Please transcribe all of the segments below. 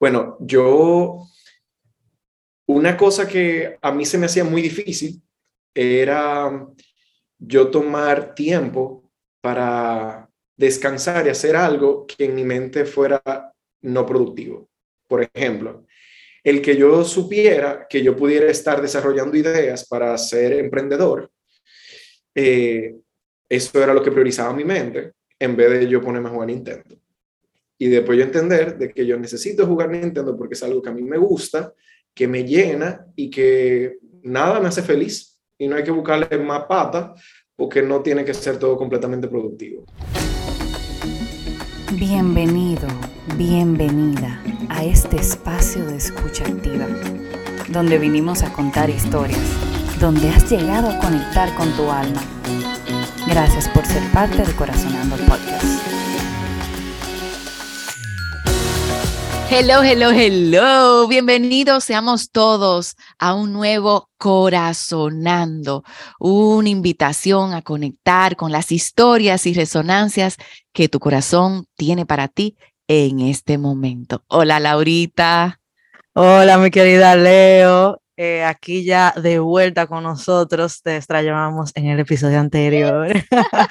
Bueno, yo, una cosa que a mí se me hacía muy difícil era yo tomar tiempo para descansar y hacer algo que en mi mente fuera no productivo. Por ejemplo, el que yo supiera que yo pudiera estar desarrollando ideas para ser emprendedor, eh, eso era lo que priorizaba mi mente en vez de yo ponerme a jugar Nintendo. Y después yo entender de que yo necesito jugar Nintendo porque es algo que a mí me gusta, que me llena y que nada me hace feliz y no hay que buscarle más pata porque no tiene que ser todo completamente productivo. Bienvenido, bienvenida a este espacio de escucha activa, donde vinimos a contar historias, donde has llegado a conectar con tu alma. Gracias por ser parte de Corazonando Podcast. Hello, hello, hello. Bienvenidos seamos todos a un nuevo Corazonando, una invitación a conectar con las historias y resonancias que tu corazón tiene para ti en este momento. Hola, Laurita. Hola, mi querida Leo. Eh, aquí ya de vuelta con nosotros, te extrañábamos en el episodio anterior.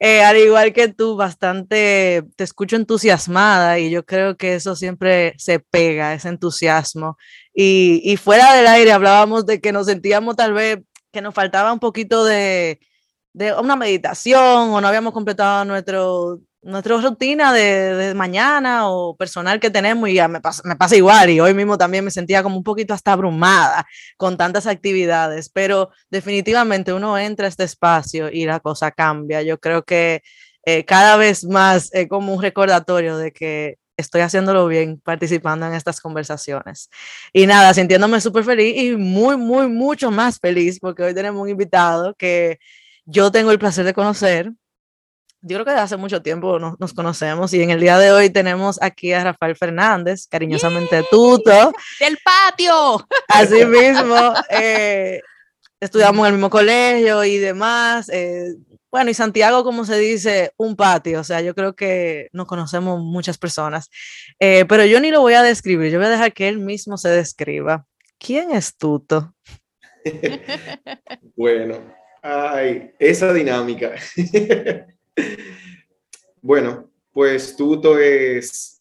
Eh, al igual que tú, bastante te escucho entusiasmada y yo creo que eso siempre se pega, ese entusiasmo. Y, y fuera del aire hablábamos de que nos sentíamos tal vez que nos faltaba un poquito de, de una meditación o no habíamos completado nuestro nuestra rutina de, mañana o personal que tenemos y ya me pasa, me pasa igual y hoy mismo también me sentía como un poquito hasta abrumada con tantas actividades, pero definitivamente uno entra a este espacio y la cosa cambia. Yo creo que eh, cada vez más es como un recordatorio de que estoy haciéndolo bien participando en estas conversaciones. Y nada, sintiéndome súper feliz y muy, muy, mucho más feliz porque hoy tenemos un invitado que yo tengo el placer de conocer yo creo que desde hace mucho tiempo nos, conocemos y en el día de hoy tenemos aquí a Rafael Fernández, cariñosamente Tuto. ¡Del patio! Así mismo, eh, estudiamos en el mismo colegio y demás. Eh, bueno, y Santiago, como se dice, un patio, o sea, yo creo que nos conocemos muchas personas, eh, pero yo ni lo voy a describir, yo voy a dejar que él mismo se describa. ¿Quién es Tuto? bueno, ay, esa dinámica. Bueno, pues Tuto es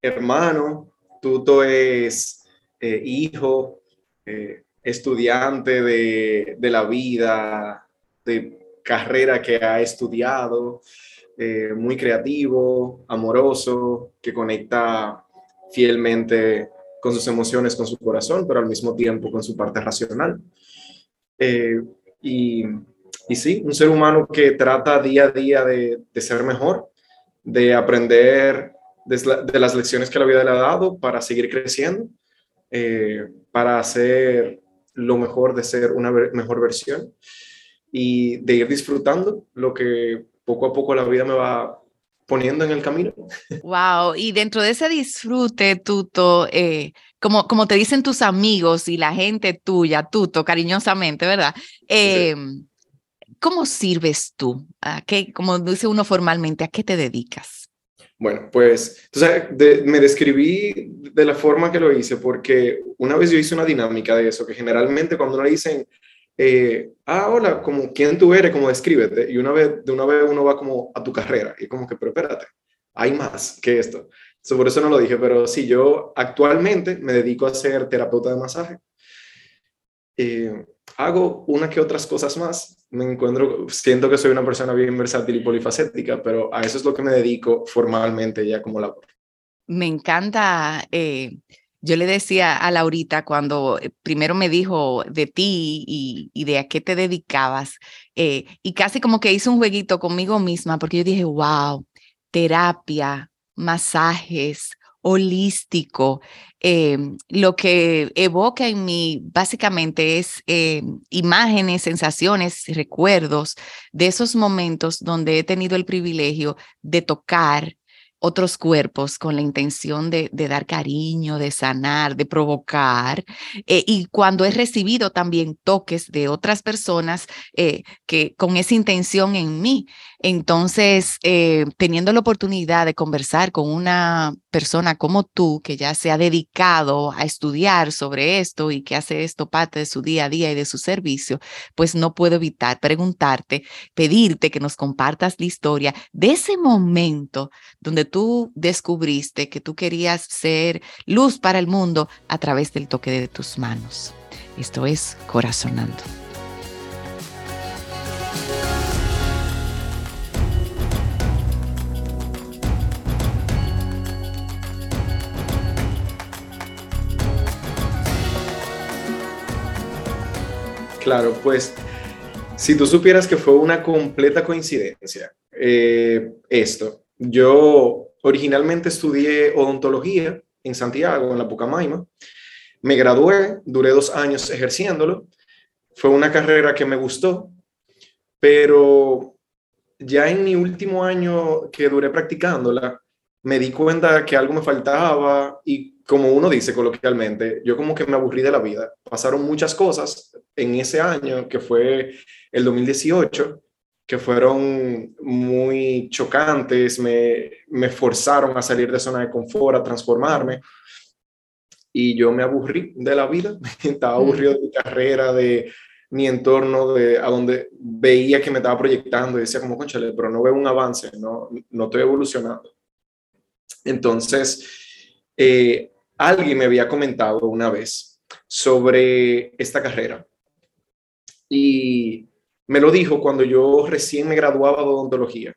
hermano, Tuto es eh, hijo, eh, estudiante de, la vida, de carrera que ha estudiado, eh, muy creativo, amoroso, que conecta fielmente con sus emociones, con su corazón, pero al mismo tiempo con su parte racional. y y sí, un ser humano que trata día a día de, ser mejor, de aprender de, las lecciones que la vida le ha dado para seguir creciendo, eh, para hacer lo mejor de ser una mejor versión y de ir disfrutando lo que poco a poco la vida me va poniendo en el camino. Wow, y dentro de ese disfrute, Tuto, eh, como, como te dicen tus amigos y la gente tuya, Tuto, cariñosamente, ¿verdad? Em, ¿Cómo sirves tú? ¿A qué, como dice uno formalmente, ¿a qué te dedicas? Bueno, pues me describí de la forma que lo hice porque una vez yo hice una dinámica de eso, que generalmente cuando uno dicen, eh, ah, hola, como quién tú eres, como descríbete, y una vez, de una vez uno va como a tu carrera, y como que, pero espérate, hay más que esto. por eso no lo dije, pero sí, yo actualmente me dedico a ser terapeuta de masaje. Eh, hago una que otras cosas más. Me encuentro, siento que soy una persona bien versátil y polifacética, pero a eso es lo que me dedico formalmente ya como labor. Me encanta. Eh, yo le decía a Laurita cuando eh, primero me dijo de ti y, de a qué te dedicabas, eh, y casi como que hice un jueguito conmigo misma, porque yo dije, wow, terapia, masajes, holístico. Em, lo que evoca en mí básicamente es em, imágenes, sensaciones, recuerdos de esos momentos donde he tenido el privilegio de tocar otros cuerpos con la intención de, dar cariño, de sanar, de provocar. Eh, y cuando he recibido también toques de otras personas eh, que con esa intención en mí. Entonces, eh, teniendo la oportunidad de conversar con una persona como tú, que ya se ha dedicado a estudiar sobre esto y que hace esto parte de su día a día y de su servicio, pues no puedo evitar preguntarte, pedirte que nos compartas la historia de ese momento donde tú descubriste que tú querías ser luz para el mundo a través del toque de tus manos. Esto es Corazonando. Claro, pues si tú supieras que fue una completa coincidencia eh, esto, yo originalmente estudié odontología en Santiago, en la Pucamaima, me gradué, duré dos años ejerciéndolo, fue una carrera que me gustó, pero ya en mi último año que duré practicándola, me di cuenta que algo me faltaba y como uno dice coloquialmente, yo como que me aburrí de la vida. Pasaron muchas cosas en ese año, que fue el 2018, que fueron muy chocantes, me, me forzaron a salir de zona de confort, a transformarme. Y yo me aburrí de la vida, estaba aburrido de mi carrera, de mi entorno, de a donde veía que me estaba proyectando y decía como, conchale, pero no veo un avance, no, no estoy evolucionando. Entonces, eh, alguien me había comentado una vez sobre esta carrera y me lo dijo cuando yo recién me graduaba de odontología.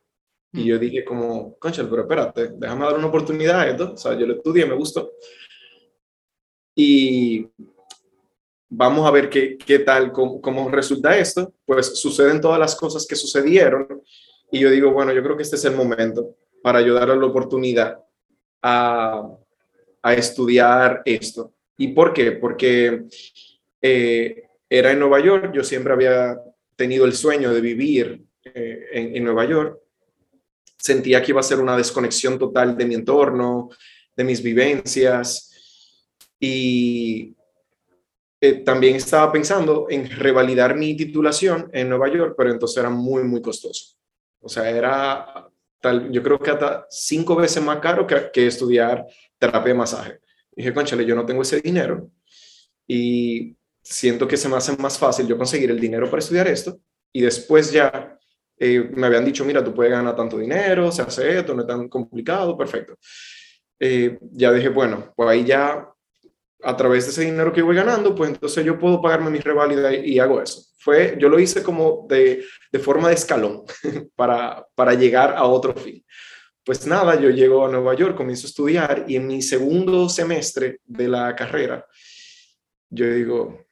Y yo dije como, concha, pero espérate, déjame dar una oportunidad a esto. O sea, yo lo estudié, me gustó. Y vamos a ver qué, qué tal, cómo, cómo resulta esto. Pues suceden todas las cosas que sucedieron. Y yo digo, bueno, yo creo que este es el momento para ayudar a la oportunidad a, a estudiar esto. ¿Y por qué? Porque eh, era en Nueva York, yo siempre había tenido el sueño de vivir eh, en, Nueva York. Sentía que iba a ser una desconexión total de mi entorno, de mis vivencias. Y eh, también estaba pensando en revalidar mi titulación en Nueva York, pero entonces era muy, muy costoso. O sea, era tal, yo creo que hasta cinco veces más caro que estudiar terapia de masaje. dije, conchale, yo no tengo ese dinero y siento que se me hace más fácil yo conseguir el dinero para estudiar esto y después ya eh, me habían dicho, mira, tú puedes ganar tanto dinero, se hace esto, no es tan complicado, perfecto. Eh, ya dije, bueno, pues ahí ya a través de ese dinero que voy ganando, pues entonces yo puedo pagarme mi reválida y, y hago eso. Fue, yo lo hice como de, de forma de escalón para, para llegar a otro fin. Pues nada, yo llego a Nueva York, comienzo a estudiar y en mi segundo semestre de la carrera, yo digo,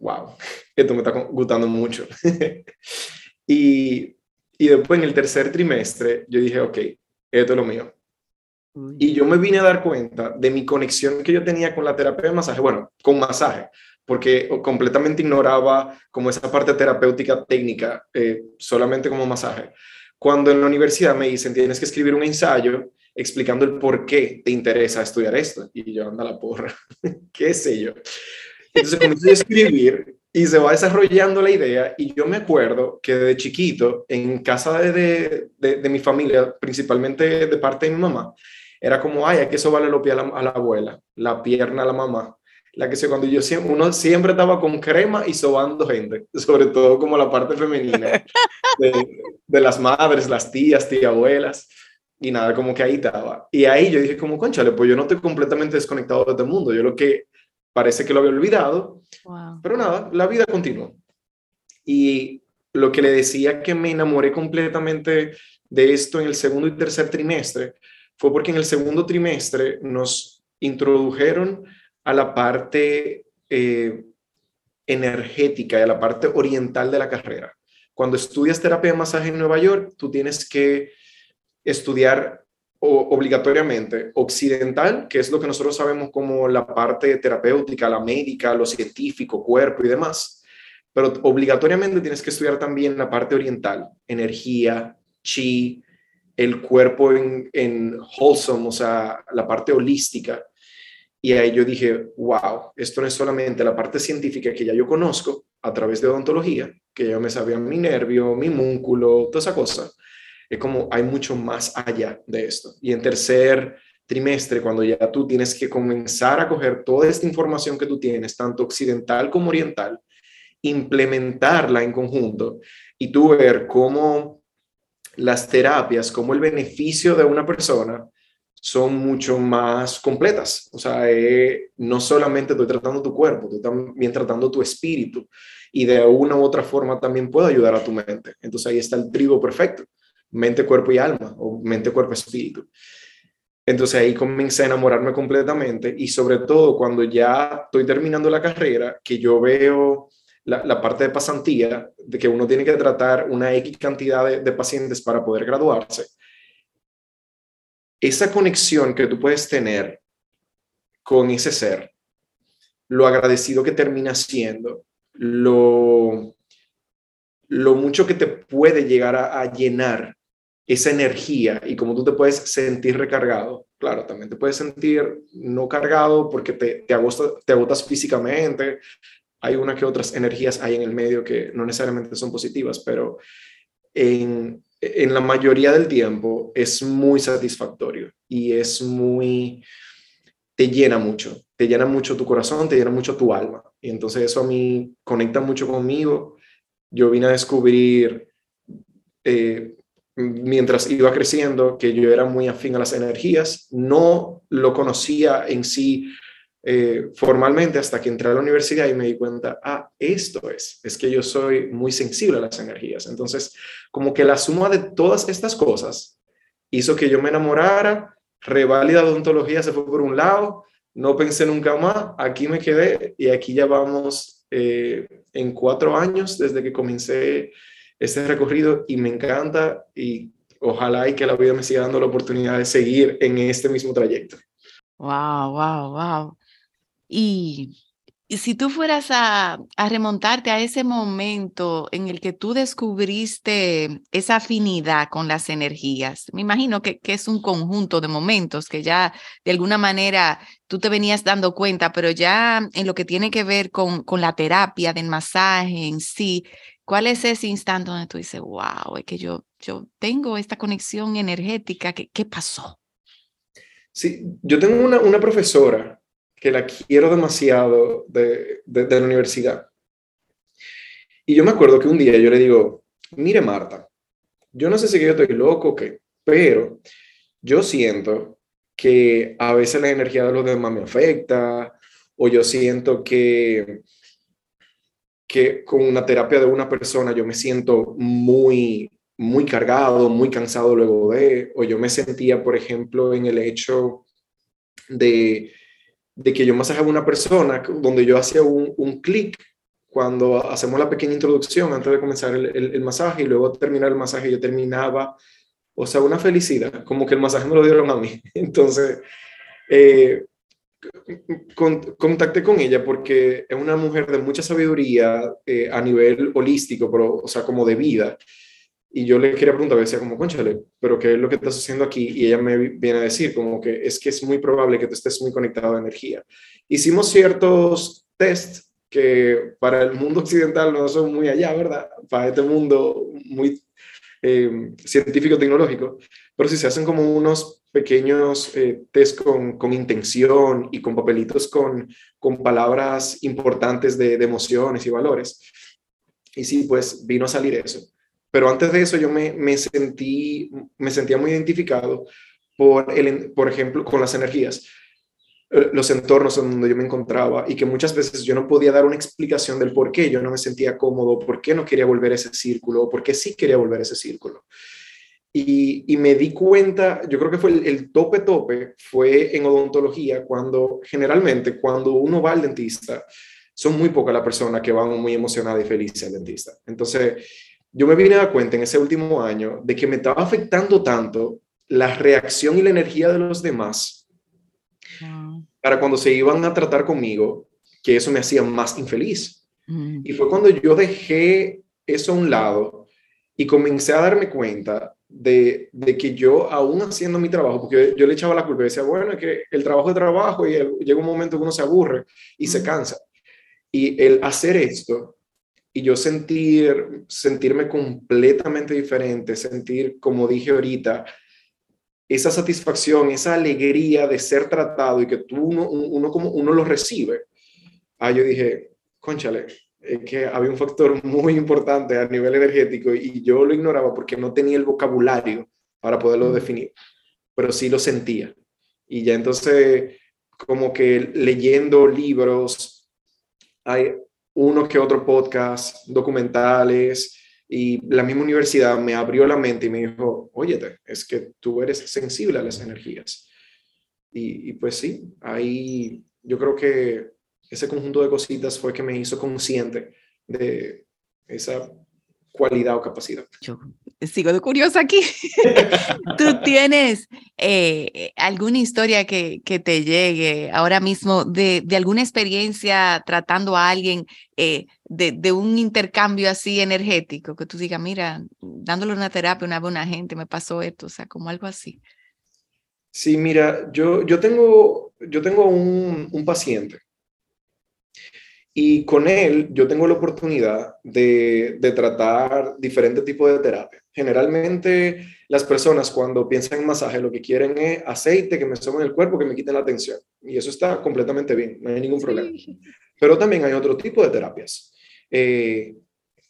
wow, esto me está gustando mucho. y, y después en el tercer trimestre, yo dije, ok, esto es lo mío. Y yo me vine a dar cuenta de mi conexión que yo tenía con la terapia de masaje, bueno, con masaje, porque completamente ignoraba como esa parte terapéutica técnica, eh, solamente como masaje cuando en la universidad me dicen, tienes que escribir un ensayo explicando el por qué te interesa estudiar esto. Y yo, anda la porra, qué sé yo. Entonces comienzo a escribir y se va desarrollando la idea y yo me acuerdo que de chiquito, en casa de, de, de, mi familia, principalmente de parte de mi mamá, era como, ay, que sobarle los pies a la, a la abuela, la pierna a la mamá, la que sé, cuando yo siempre, uno siempre estaba con crema y sobando gente, sobre todo como la parte femenina, de, de las madres, las tías, tías, abuelas, y nada, como que ahí estaba. Y ahí yo dije como, conchale, pues yo no estoy completamente desconectado de este mundo, yo lo que parece que lo había olvidado, wow. pero nada, la vida continúa. Y lo que le decía que me enamoré completamente de esto en el segundo y tercer trimestre fue porque en el segundo trimestre nos introdujeron a la parte eh, energética y a la parte oriental de la carrera. Cuando estudias terapia de masaje en Nueva York, tú tienes que estudiar obligatoriamente occidental, que es lo que nosotros sabemos como la parte terapéutica, la médica, lo científico, cuerpo y demás. Pero obligatoriamente tienes que estudiar también la parte oriental, energía, chi, el cuerpo en, en wholesome, o sea, la parte holística. Y ahí yo dije, wow, esto no es solamente la parte científica que ya yo conozco a través de odontología, que ya me sabía mi nervio, mi músculo, toda esa cosa, es como hay mucho más allá de esto. Y en tercer trimestre, cuando ya tú tienes que comenzar a coger toda esta información que tú tienes, tanto occidental como oriental, implementarla en conjunto y tú ver cómo las terapias, cómo el beneficio de una persona son mucho más completas. O sea, eh, no solamente estoy tratando tu cuerpo, estoy también tratando tu espíritu y de una u otra forma también puedo ayudar a tu mente. Entonces ahí está el trigo perfecto, mente, cuerpo y alma, o mente, cuerpo, espíritu. Entonces ahí comencé a enamorarme completamente y sobre todo cuando ya estoy terminando la carrera, que yo veo la, parte de pasantía, de que uno tiene que tratar una X cantidad de, pacientes para poder graduarse, esa conexión que tú puedes tener con ese ser, lo agradecido que termina siendo, lo, lo mucho que te puede llegar a, llenar esa energía y como tú te puedes sentir recargado. Claro, también te puedes sentir no cargado porque te, te, te agotas físicamente, hay una que otras energías hay en el medio que no necesariamente son positivas, pero en, en la mayoría del tiempo es muy satisfactorio y es muy, te llena mucho, te llena mucho tu corazón, te llena mucho tu alma. Y entonces eso a mí conecta mucho conmigo. Yo vine a descubrir, eh, mientras iba creciendo, que yo era muy afín a las energías. No lo conocía en sí eh, formalmente hasta que entré a la universidad y me di cuenta, ah, esto es, es que yo soy muy sensible a las energías. Entonces, como que la suma de todas estas cosas hizo que yo me enamorara, reválida de odontología se fue por un lado, no pensé nunca más, aquí me quedé y aquí ya vamos eh, en cuatro años desde que comencé este recorrido y me encanta y ojalá y que la vida me siga dando la oportunidad de seguir en este mismo trayecto. Wow, wow, wow. Y, si tú fueras a, remontarte a ese momento en el que tú descubriste esa afinidad con las energías, me imagino que, es un conjunto de momentos que ya de alguna manera tú te venías dando cuenta, pero ya en lo que tiene que ver con, con la terapia del masaje en sí, ¿cuál es ese instante donde tú dices, wow, es que yo, yo tengo esta conexión energética, ¿qué, qué pasó? Sí, yo tengo una, una profesora que la quiero demasiado de, de, la universidad. Y yo me acuerdo que un día yo le digo, mire Marta, yo no sé si yo estoy loco o qué, pero yo siento que a veces la energía de los demás me afecta, o yo siento que, que con una terapia de una persona yo me siento muy, muy cargado, muy cansado luego de, o yo me sentía, por ejemplo, en el hecho de de que yo masajaba una persona donde yo hacía un, un clic cuando hacemos la pequeña introducción antes de comenzar el, el, masaje y luego terminar el masaje yo terminaba, o sea, una felicidad, como que el masaje me lo dieron a mí. Entonces, eh, contacté con ella porque es una mujer de mucha sabiduría eh, a nivel holístico, pero, o sea, como de vida. Y yo le quería preguntar, decía como, conchale, pero ¿qué es lo que estás haciendo aquí? Y ella me viene a decir como que es que es muy probable que tú estés muy conectado a energía. Hicimos ciertos tests que para el mundo occidental no son muy allá, ¿verdad? Para este mundo muy eh, científico-tecnológico, pero si se hacen como unos pequeños eh, test con, con, intención y con papelitos con, con palabras importantes de, de emociones y valores. Y sí, pues vino a salir eso. Pero antes de eso yo me, me, sentí, me sentía muy identificado por, el, por ejemplo, con las energías, eh, los entornos en donde yo me encontraba y que muchas veces yo no podía dar una explicación del por qué yo no me sentía cómodo, por qué no quería volver a ese círculo, por qué sí quería volver a ese círculo. Y, y me di cuenta, yo creo que fue el, el, tope tope, fue en odontología, cuando generalmente cuando uno va al dentista, son muy pocas las personas que van muy emocionadas y felices al dentista. Entonces, yo me vine a dar cuenta en ese último año de que me estaba afectando tanto la reacción y la energía de los demás para cuando se iban a tratar conmigo, que eso me hacía más infeliz. Mm. Y fue cuando yo dejé eso a un lado y comencé a darme cuenta de, de, que yo, aún haciendo mi trabajo, porque yo le echaba la culpa y decía, bueno, es que el trabajo es trabajo y llega un momento que uno se aburre y se cansa. Y el hacer esto y yo sentir, sentirme completamente diferente, sentir, como dije ahorita, esa satisfacción, esa alegría de ser tratado y que tú uno, uno como uno lo recibe. Ah, yo dije, conchale, es que había un factor muy importante a nivel energético y yo lo ignoraba porque no tenía el vocabulario para poderlo definir, pero sí lo sentía. Y ya entonces, como que leyendo libros, hay uno que otro podcast, documentales, y la misma universidad me abrió la mente y me dijo, óyete, es que tú eres sensible a las energías. Y, pues sí, ahí yo creo que ese conjunto de cositas fue que me hizo consciente de esa cualidad o capacidad. Sigo curiosa aquí. ¿Tú tienes eh, alguna historia que, que, te llegue ahora mismo de, de alguna experiencia tratando a alguien eh, de, de, un intercambio así energético? Que tú digas, mira, dándole una terapia una vez a una gente me pasó esto, o sea, como algo así. Sí, mira, yo, yo tengo, yo tengo un, un paciente y con él yo tengo la oportunidad de, de, tratar diferentes tipos de terapia. Generalmente las personas cuando piensan en masaje lo que quieren es aceite que me en el cuerpo, que me quiten la tensión. Y eso está completamente bien, no hay ningún problema. Pero también hay otro tipo de terapias. Eh,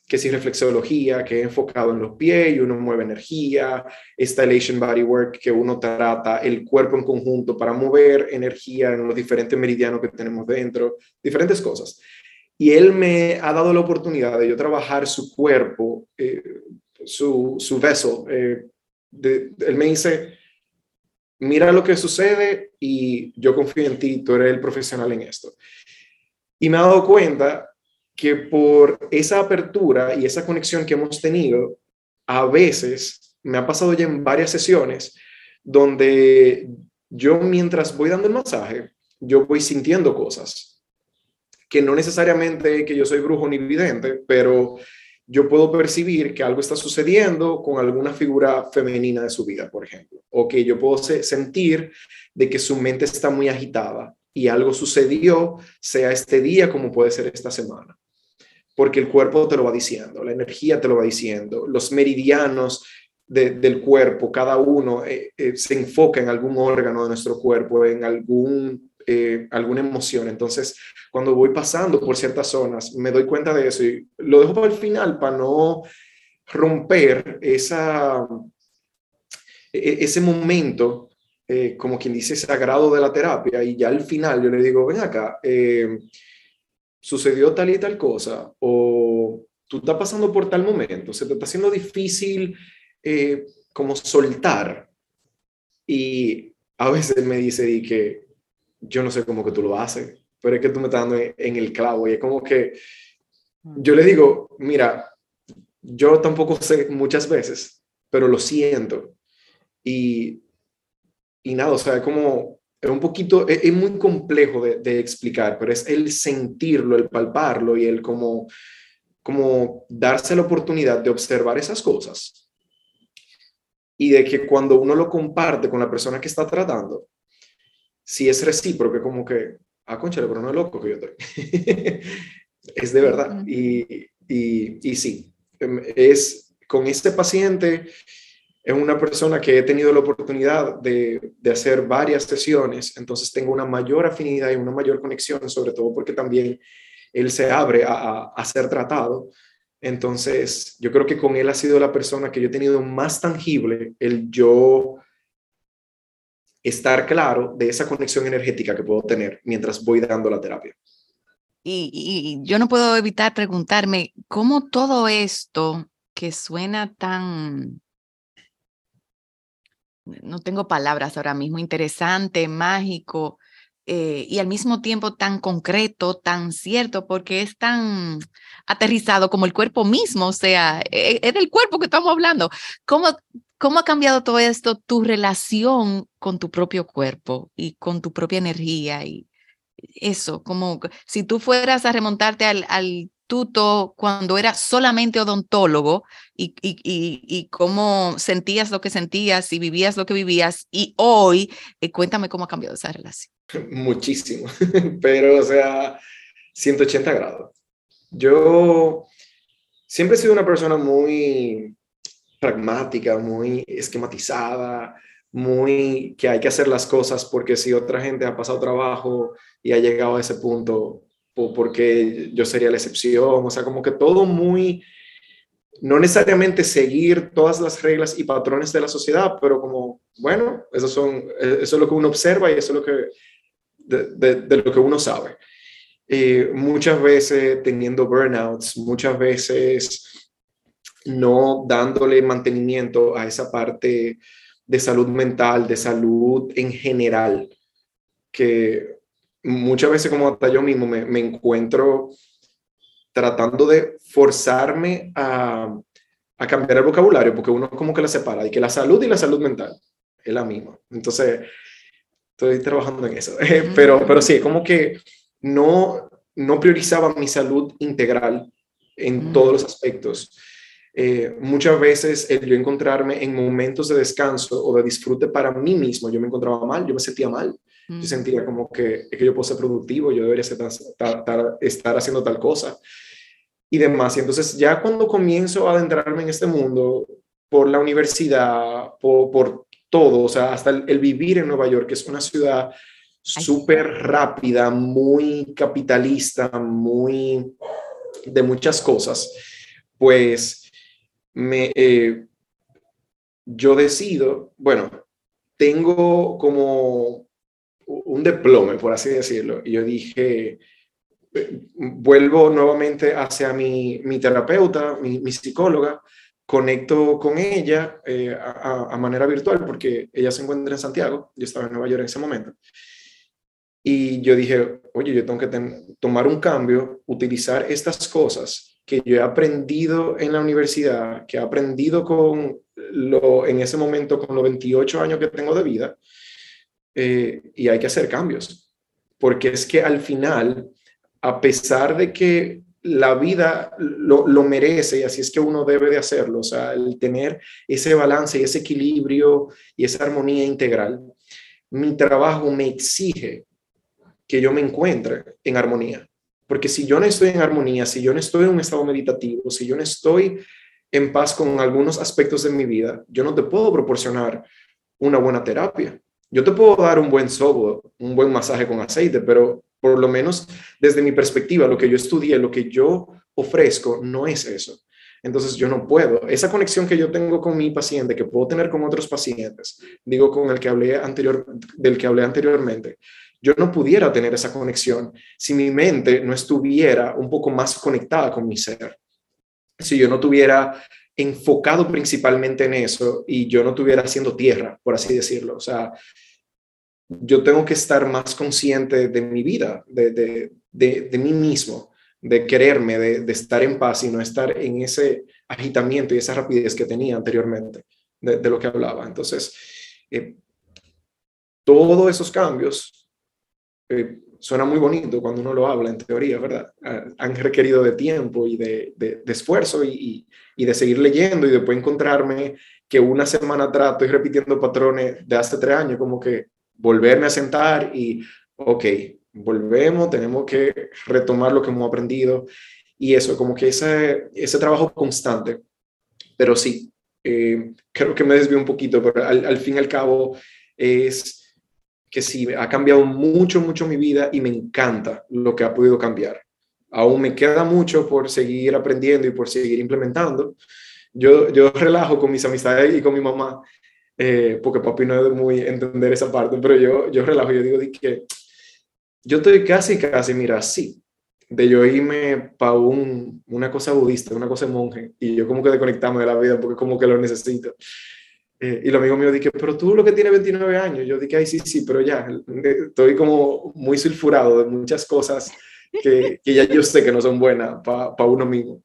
que si reflexología, que es enfocado en los pies y uno mueve energía, esta Elation Bodywork, que uno trata el cuerpo en conjunto para mover energía en los diferentes meridianos que tenemos dentro, diferentes cosas. Y él me ha dado la oportunidad de yo trabajar su cuerpo, eh, su, su beso. Eh, él me dice, mira lo que sucede y yo confío en ti, tú eres el profesional en esto. Y me ha dado cuenta que por esa apertura y esa conexión que hemos tenido, a veces me ha pasado ya en varias sesiones donde yo mientras voy dando el masaje, yo voy sintiendo cosas que no necesariamente que yo soy brujo ni vidente, pero yo puedo percibir que algo está sucediendo con alguna figura femenina de su vida, por ejemplo, o que yo puedo sentir de que su mente está muy agitada y algo sucedió, sea este día como puede ser esta semana, porque el cuerpo te lo va diciendo, la energía te lo va diciendo, los meridianos del cuerpo, cada uno eh, eh, se enfoca en algún órgano de nuestro cuerpo, en algún eh, alguna emoción. Entonces, cuando voy pasando por ciertas zonas, me doy cuenta de eso y lo dejo para el final para no romper esa, e, e, ese momento, eh, como quien dice, sagrado de la terapia. Y ya al final yo le digo, ven acá, eh, sucedió tal y tal cosa, o tú estás pasando por tal momento, se te está haciendo difícil como soltar. Y a veces me dice y que yo no sé cómo que tú lo haces, pero es que tú me estás dando en el clavo y es como que yo le digo, mira, yo tampoco sé muchas veces, pero lo siento. Y, y nada, o sea, es como, es un poquito, es, muy complejo de, de, explicar, pero es el sentirlo, el palparlo y el como, como darse la oportunidad de observar esas cosas. Y de que cuando uno lo comparte con la persona que está tratando, si es recíproco, como que, ah, conchale, pero no es loco que yo estoy. es de verdad. Y, y, y, sí, em, es con este paciente, es una persona que he tenido la oportunidad de, de, hacer varias sesiones, entonces tengo una mayor afinidad y una mayor conexión, sobre todo porque también él se abre a, a ser tratado. Entonces, yo creo que con él ha sido la persona que yo he tenido más tangible el yo estar claro de esa conexión energética que puedo tener mientras voy dando la terapia. Y, yo no puedo evitar preguntarme, ¿cómo todo esto que suena tan, no tengo palabras ahora mismo, interesante, mágico, eh, y al mismo tiempo tan concreto, tan cierto, porque es tan aterrizado como el cuerpo mismo, o sea, es, del cuerpo que estamos hablando. ¿Cómo, ¿Cómo ha cambiado todo esto tu relación con tu propio cuerpo y con tu propia energía? Y eso, como si tú fueras a remontarte al, al tuto cuando era solamente odontólogo y, y, y, cómo sentías lo que sentías y vivías lo que vivías y hoy, eh, cuéntame cómo ha cambiado esa relación. Muchísimo, pero o sea, 180 grados. Yo siempre he sido una persona muy pragmática, muy esquematizada, muy que hay que hacer las cosas porque si otra gente ha pasado trabajo y ha llegado a ese punto, porque yo sería la excepción, o sea, como que todo muy, no necesariamente seguir todas las reglas y patrones de la sociedad, pero como, bueno, eso, son, eso es lo que uno observa y eso es lo que, de, lo que uno sabe. Eh, muchas veces teniendo burnouts, muchas veces no dándole mantenimiento a esa parte de salud mental, de salud en general, que muchas veces como hasta yo mismo me, me encuentro tratando de forzarme a, a, cambiar el vocabulario, porque uno como que la separa, y que la salud y la salud mental es la misma. Entonces, estoy trabajando en eso. pero, pero sí, como que no, no priorizaba mi salud integral en todos los aspectos. Eh, muchas veces el yo encontrarme en momentos de descanso o de disfrute para mí mismo, yo me encontraba mal, yo me sentía mal. Yo mm. sentía como que, que yo puedo ser productivo, yo debería estar, haciendo tal cosa y demás. Y entonces ya cuando comienzo a adentrarme en este mundo, por la universidad, por, por todo, o sea, hasta el, vivir en Nueva York, que es una ciudad súper rápida, muy capitalista, muy de muchas cosas, pues me, eh, yo decido, bueno, tengo como un diploma, por así decirlo. Y yo dije, eh, vuelvo nuevamente hacia mi, mi terapeuta, mi, psicóloga, conecto con ella eh, a, manera virtual porque ella se encuentra en Santiago, yo estaba en Nueva York en ese momento. Y yo dije, oye, yo tengo que tomar un cambio, utilizar estas cosas que yo he aprendido en la universidad, que he aprendido con lo, en ese momento con los 28 años que tengo de vida, eh, y hay que hacer cambios, porque es que al final, a pesar de que la vida lo, merece y así es que uno debe de hacerlo, o sea, el tener ese balance y ese equilibrio y esa armonía integral, mi trabajo me exige que yo me encuentre en armonía. Porque si yo no estoy en armonía, si yo no estoy en un estado meditativo, si yo no estoy en paz con algunos aspectos de mi vida, yo no te puedo proporcionar una buena terapia. Yo te puedo dar un buen sobo, un buen masaje con aceite, pero por lo menos desde mi perspectiva, lo que yo estudié, lo que yo ofrezco, no es eso. Entonces yo no puedo. Esa conexión que yo tengo con mi paciente, que puedo tener con otros pacientes, digo con el que hablé anterior, del que hablé anteriormente, yo no pudiera tener esa conexión si mi mente no estuviera un poco más conectada con mi ser. Si yo no tuviera enfocado principalmente en eso y yo no estuviera haciendo tierra, por así decirlo. O sea, yo tengo que estar más consciente de mi vida, de, de, de, mí mismo, de quererme, de, estar en paz y no estar en ese agitamiento y esa rapidez que tenía anteriormente, de, lo que hablaba. Entonces, eh, todos esos cambios eh, suena muy bonito cuando uno lo habla en teoría, ¿verdad? Ah, han requerido de tiempo y de, de, esfuerzo y, y, de seguir leyendo y después encontrarme que una semana atrás estoy repitiendo patrones de hace tres años, como que volverme a sentar y, ok, volvemos, tenemos que retomar lo que hemos aprendido y eso, como que ese, ese trabajo constante. Pero sí, eh, creo que me desvío un poquito, pero al, al fin y al cabo es que sí, ha cambiado mucho, mucho mi vida y me encanta lo que ha podido cambiar. Aún me queda mucho por seguir aprendiendo y por seguir implementando. Yo, yo relajo con mis amistades y con mi mamá, eh, porque papi no es muy entender esa parte, pero yo, yo relajo, yo digo que yo estoy casi, casi, mira, sí, de yo irme para un, una cosa budista, una cosa monje, y yo como que desconectarme de la vida porque como que lo necesito. Eh, y lo amigo mío dije, pero tú lo que tienes 29 años. Yo dije, ay, sí, sí, pero ya, estoy como muy sulfurado de muchas cosas que, que ya yo sé que no son buenas para uno mismo.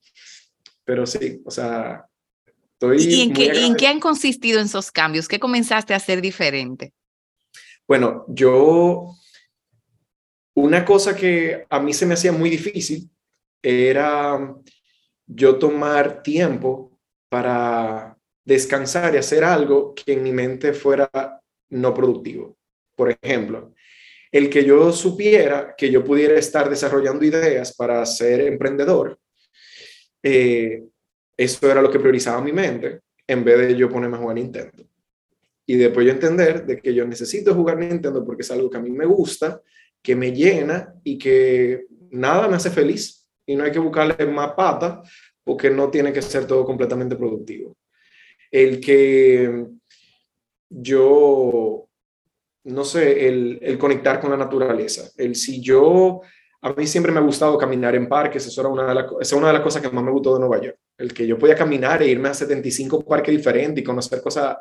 Pero sí, o sea, estoy... ¿Y en qué, ¿en qué han consistido en esos cambios? ¿Qué comenzaste a hacer diferente? Bueno, yo, una cosa que a mí se me hacía muy difícil era yo tomar tiempo para descansar y hacer algo que en mi mente fuera no productivo. Por ejemplo, el que yo supiera que yo pudiera estar desarrollando ideas para ser emprendedor, eh, eso era lo que priorizaba mi mente en vez de yo ponerme a jugar Nintendo. Y después yo entender de que yo necesito jugar Nintendo porque es algo que a mí me gusta, que me llena y que nada me hace feliz y no hay que buscarle más pata porque no tiene que ser todo completamente productivo. El que yo, no sé, el, el conectar con la naturaleza, el si yo a mí siempre me ha gustado caminar en parques, eso era una de, esa es una de las cosas que más me gustó de Nueva York, el que yo podía caminar e irme a 75 parques diferentes y conocer cosas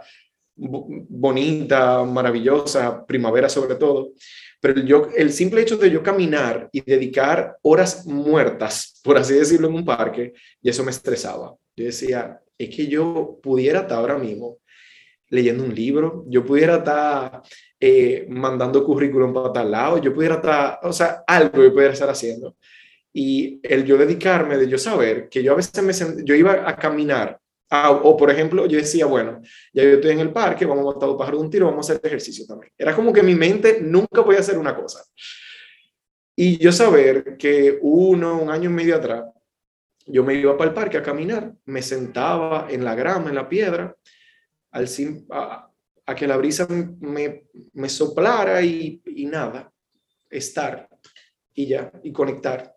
bonitas, maravillosas, primavera sobre todo. Pero yo, el simple hecho de yo caminar y dedicar horas muertas, por así decirlo, en un parque, y eso me estresaba. Yo decía, es que yo pudiera estar ahora mismo leyendo un libro, yo pudiera estar eh, mandando currículum para tal lado, yo pudiera estar, o sea, algo yo pudiera estar haciendo. Y el yo dedicarme, de yo saber que yo a veces me yo iba a caminar, o por ejemplo, yo decía, bueno, ya yo estoy en el parque, vamos a matar un pájaro de un tiro, vamos a hacer ejercicio también. Era como que mi mente nunca podía hacer una cosa. Y yo saber que uno, un año y medio atrás, yo me iba para el parque a caminar, me sentaba en la grama, en la piedra, al, a, a que la brisa me, me soplara y, y, nada, estar y ya, y conectar.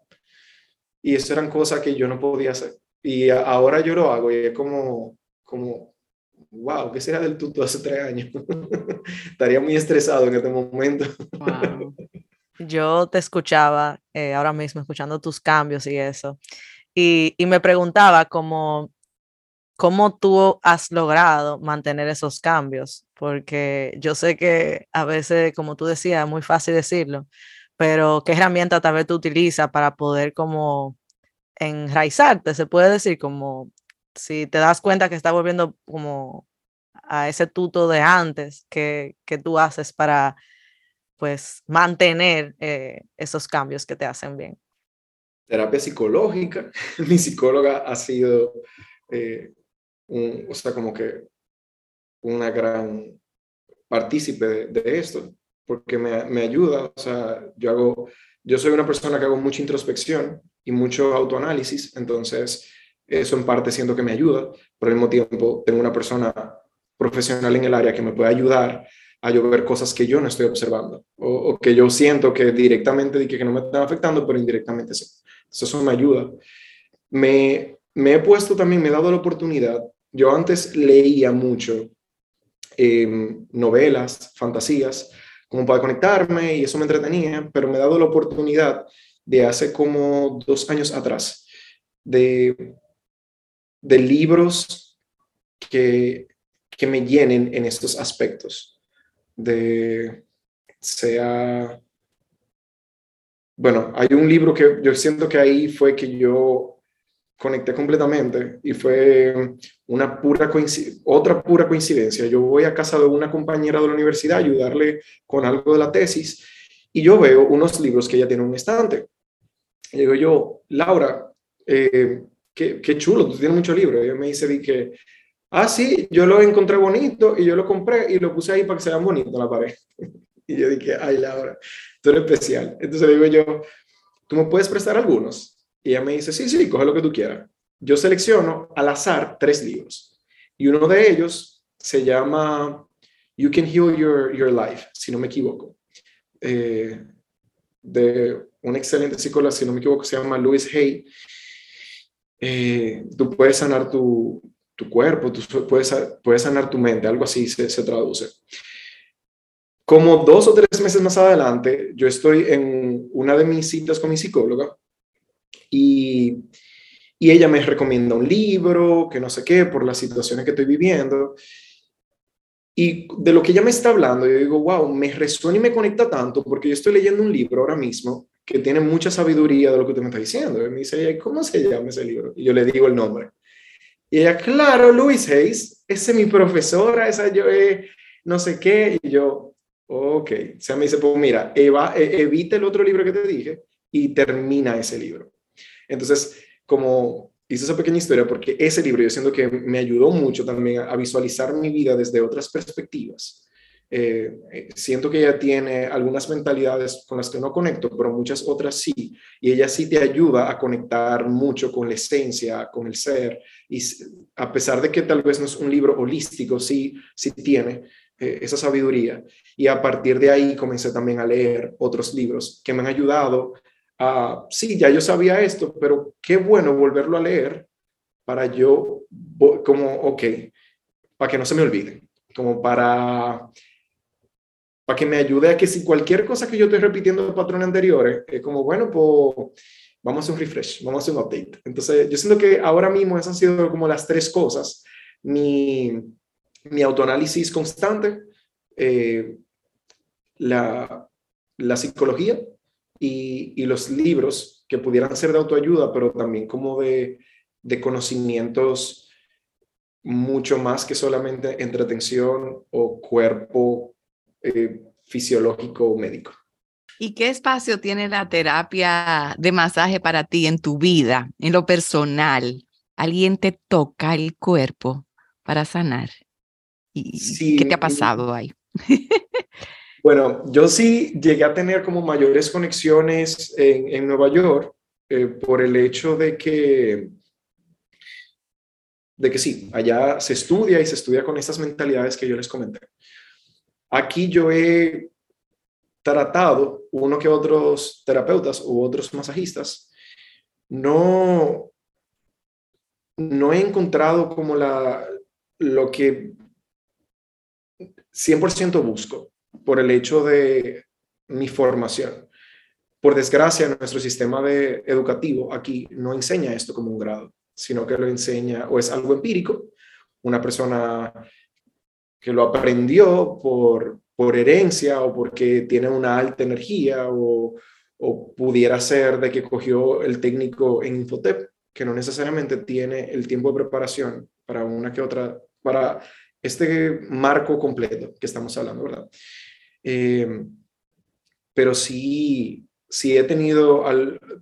Y eso eran cosas que yo no podía hacer. Y ahora yo lo hago y es como, como wow, ¿qué será del tuto hace tres años? Estaría muy estresado en este momento. Yo te escuchaba eh, ahora mismo, escuchando tus cambios y eso. Y, me preguntaba ¿Cómo tú has logrado mantener esos cambios? Porque yo sé que a veces, como tú decías, es muy fácil decirlo, pero ¿qué herramienta tal vez tú utilizas para poder como enraizarte? Se puede decir como si te das cuenta que estás volviendo como a ese tuto de antes que, que tú haces para pues mantener eh, esos cambios que te hacen bien. Terapia psicológica. Mi psicóloga ha sido eh, o sea, como que una gran partícipe de, esto, porque me, me, ayuda, o sea, yo hago, yo soy una persona que hago mucha introspección y mucho autoanálisis, entonces eso en parte siento que me ayuda, pero al mismo tiempo tengo una persona profesional en el área que me puede ayudar a yo ver cosas que yo no estoy observando o, que yo siento que directamente que, que no me están afectando, pero indirectamente sí. Entonces eso me ayuda. Me, me he puesto también, me he dado la oportunidad yo antes leía mucho em, novelas, fantasías, como para conectarme y eso me entretenía, pero me he dado la oportunidad de hace como dos años atrás de, de libros que, que me llenen en estos aspectos, de sea bueno, hay un libro que yo siento que ahí fue que yo conecté completamente y fue una pura otra pura coincidencia. Yo voy a casa de una compañera de la universidad a ayudarle con algo de la tesis y yo veo unos libros que ella tiene en un estante. Y digo yo, Laura, eh, qué, qué, chulo, tú tienes muchos libros. Ella me dice, que, ah, sí, yo lo encontré bonito y yo lo compré y lo puse ahí para que se vean bonitos en la pared. y yo dije, ay, Laura, tú eres especial. Entonces digo yo, ¿tú me puedes prestar algunos? Y ella me dice, sí, sí, coge lo que tú quieras. Yo selecciono al azar tres libros. Y uno de ellos se llama You Can Heal Your, Your Life, si no me equivoco. Eh, de un excelente psicólogo, si no me equivoco, se llama Louis Hay. Eh, tú puedes sanar tu, tu cuerpo, tú puedes, puedes sanar tu mente, algo así se, se traduce. Como dos o tres meses más adelante, yo estoy en una de mis citas con mi psicóloga y, y ella me recomienda un libro, que no sé qué, por las situaciones que estoy viviendo. Y de lo que ella me está hablando, yo digo, wow, me resuena y me conecta tanto porque yo estoy leyendo un libro ahora mismo que tiene mucha sabiduría de lo que usted me está diciendo. Y me dice, ¿cómo se llama ese libro? Y yo le digo el nombre. Y ella, claro, Luis Hayes, esa es mi profesora, esa yo es no sé qué. Y yo, ok. O sea, me dice, pues mira, eva, e, evita el otro libro que te dije y termina ese libro. Entonces, como hice esa pequeña historia, porque ese libro yo siento que me ayudó mucho también a, visualizar mi vida desde otras perspectivas. Eh, eh, siento que ella tiene algunas mentalidades con las que no conecto, pero muchas otras sí. Y ella sí te ayuda a conectar mucho con la esencia, con el ser. Y a pesar de que tal vez no es un libro holístico, sí, sí tiene eh, esa sabiduría. Y a partir de ahí comencé también a leer otros libros que me han ayudado a, sí, ya yo sabía esto, pero qué bueno volverlo a leer para yo, como, ok, para que no se me olvide, como para para que me ayude a que si cualquier cosa que yo estoy repitiendo de patrones anteriores, es como, bueno, pues vamos a hacer un refresh, vamos a hacer un update. Entonces, yo siento que ahora mismo esas han sido como las tres cosas. Mi, mi autoanálisis constante, eh, la, la, psicología y, y, los libros que pudieran ser de autoayuda, pero también como de, de conocimientos mucho más que solamente entretención o cuerpo eh, fisiológico o médico. ¿Y qué espacio tiene la terapia de masaje para ti en tu vida, en lo personal? ¿Alguien te toca el cuerpo para sanar? ¿Y qué te ha pasado ahí? bueno, yo sí llegué a tener como mayores conexiones en, en Nueva York eh, por el hecho de que, de que sí, allá se estudia y se estudia con estas mentalidades que yo les comenté. Aquí yo he tratado uno que otros terapeutas u otros masajistas, no, no he encontrado como la, lo que 100% busco por el hecho de mi formación. Por desgracia, nuestro sistema de educativo aquí no enseña esto como un grado, sino que lo enseña o es algo empírico. Una persona que lo aprendió por, por herencia o porque tiene una alta energía o, o pudiera ser de que cogió el técnico en Infotep, que no necesariamente tiene el tiempo de preparación para una que otra, para este marco completo que estamos hablando, ¿verdad? Eh, pero sí, sí he tenido,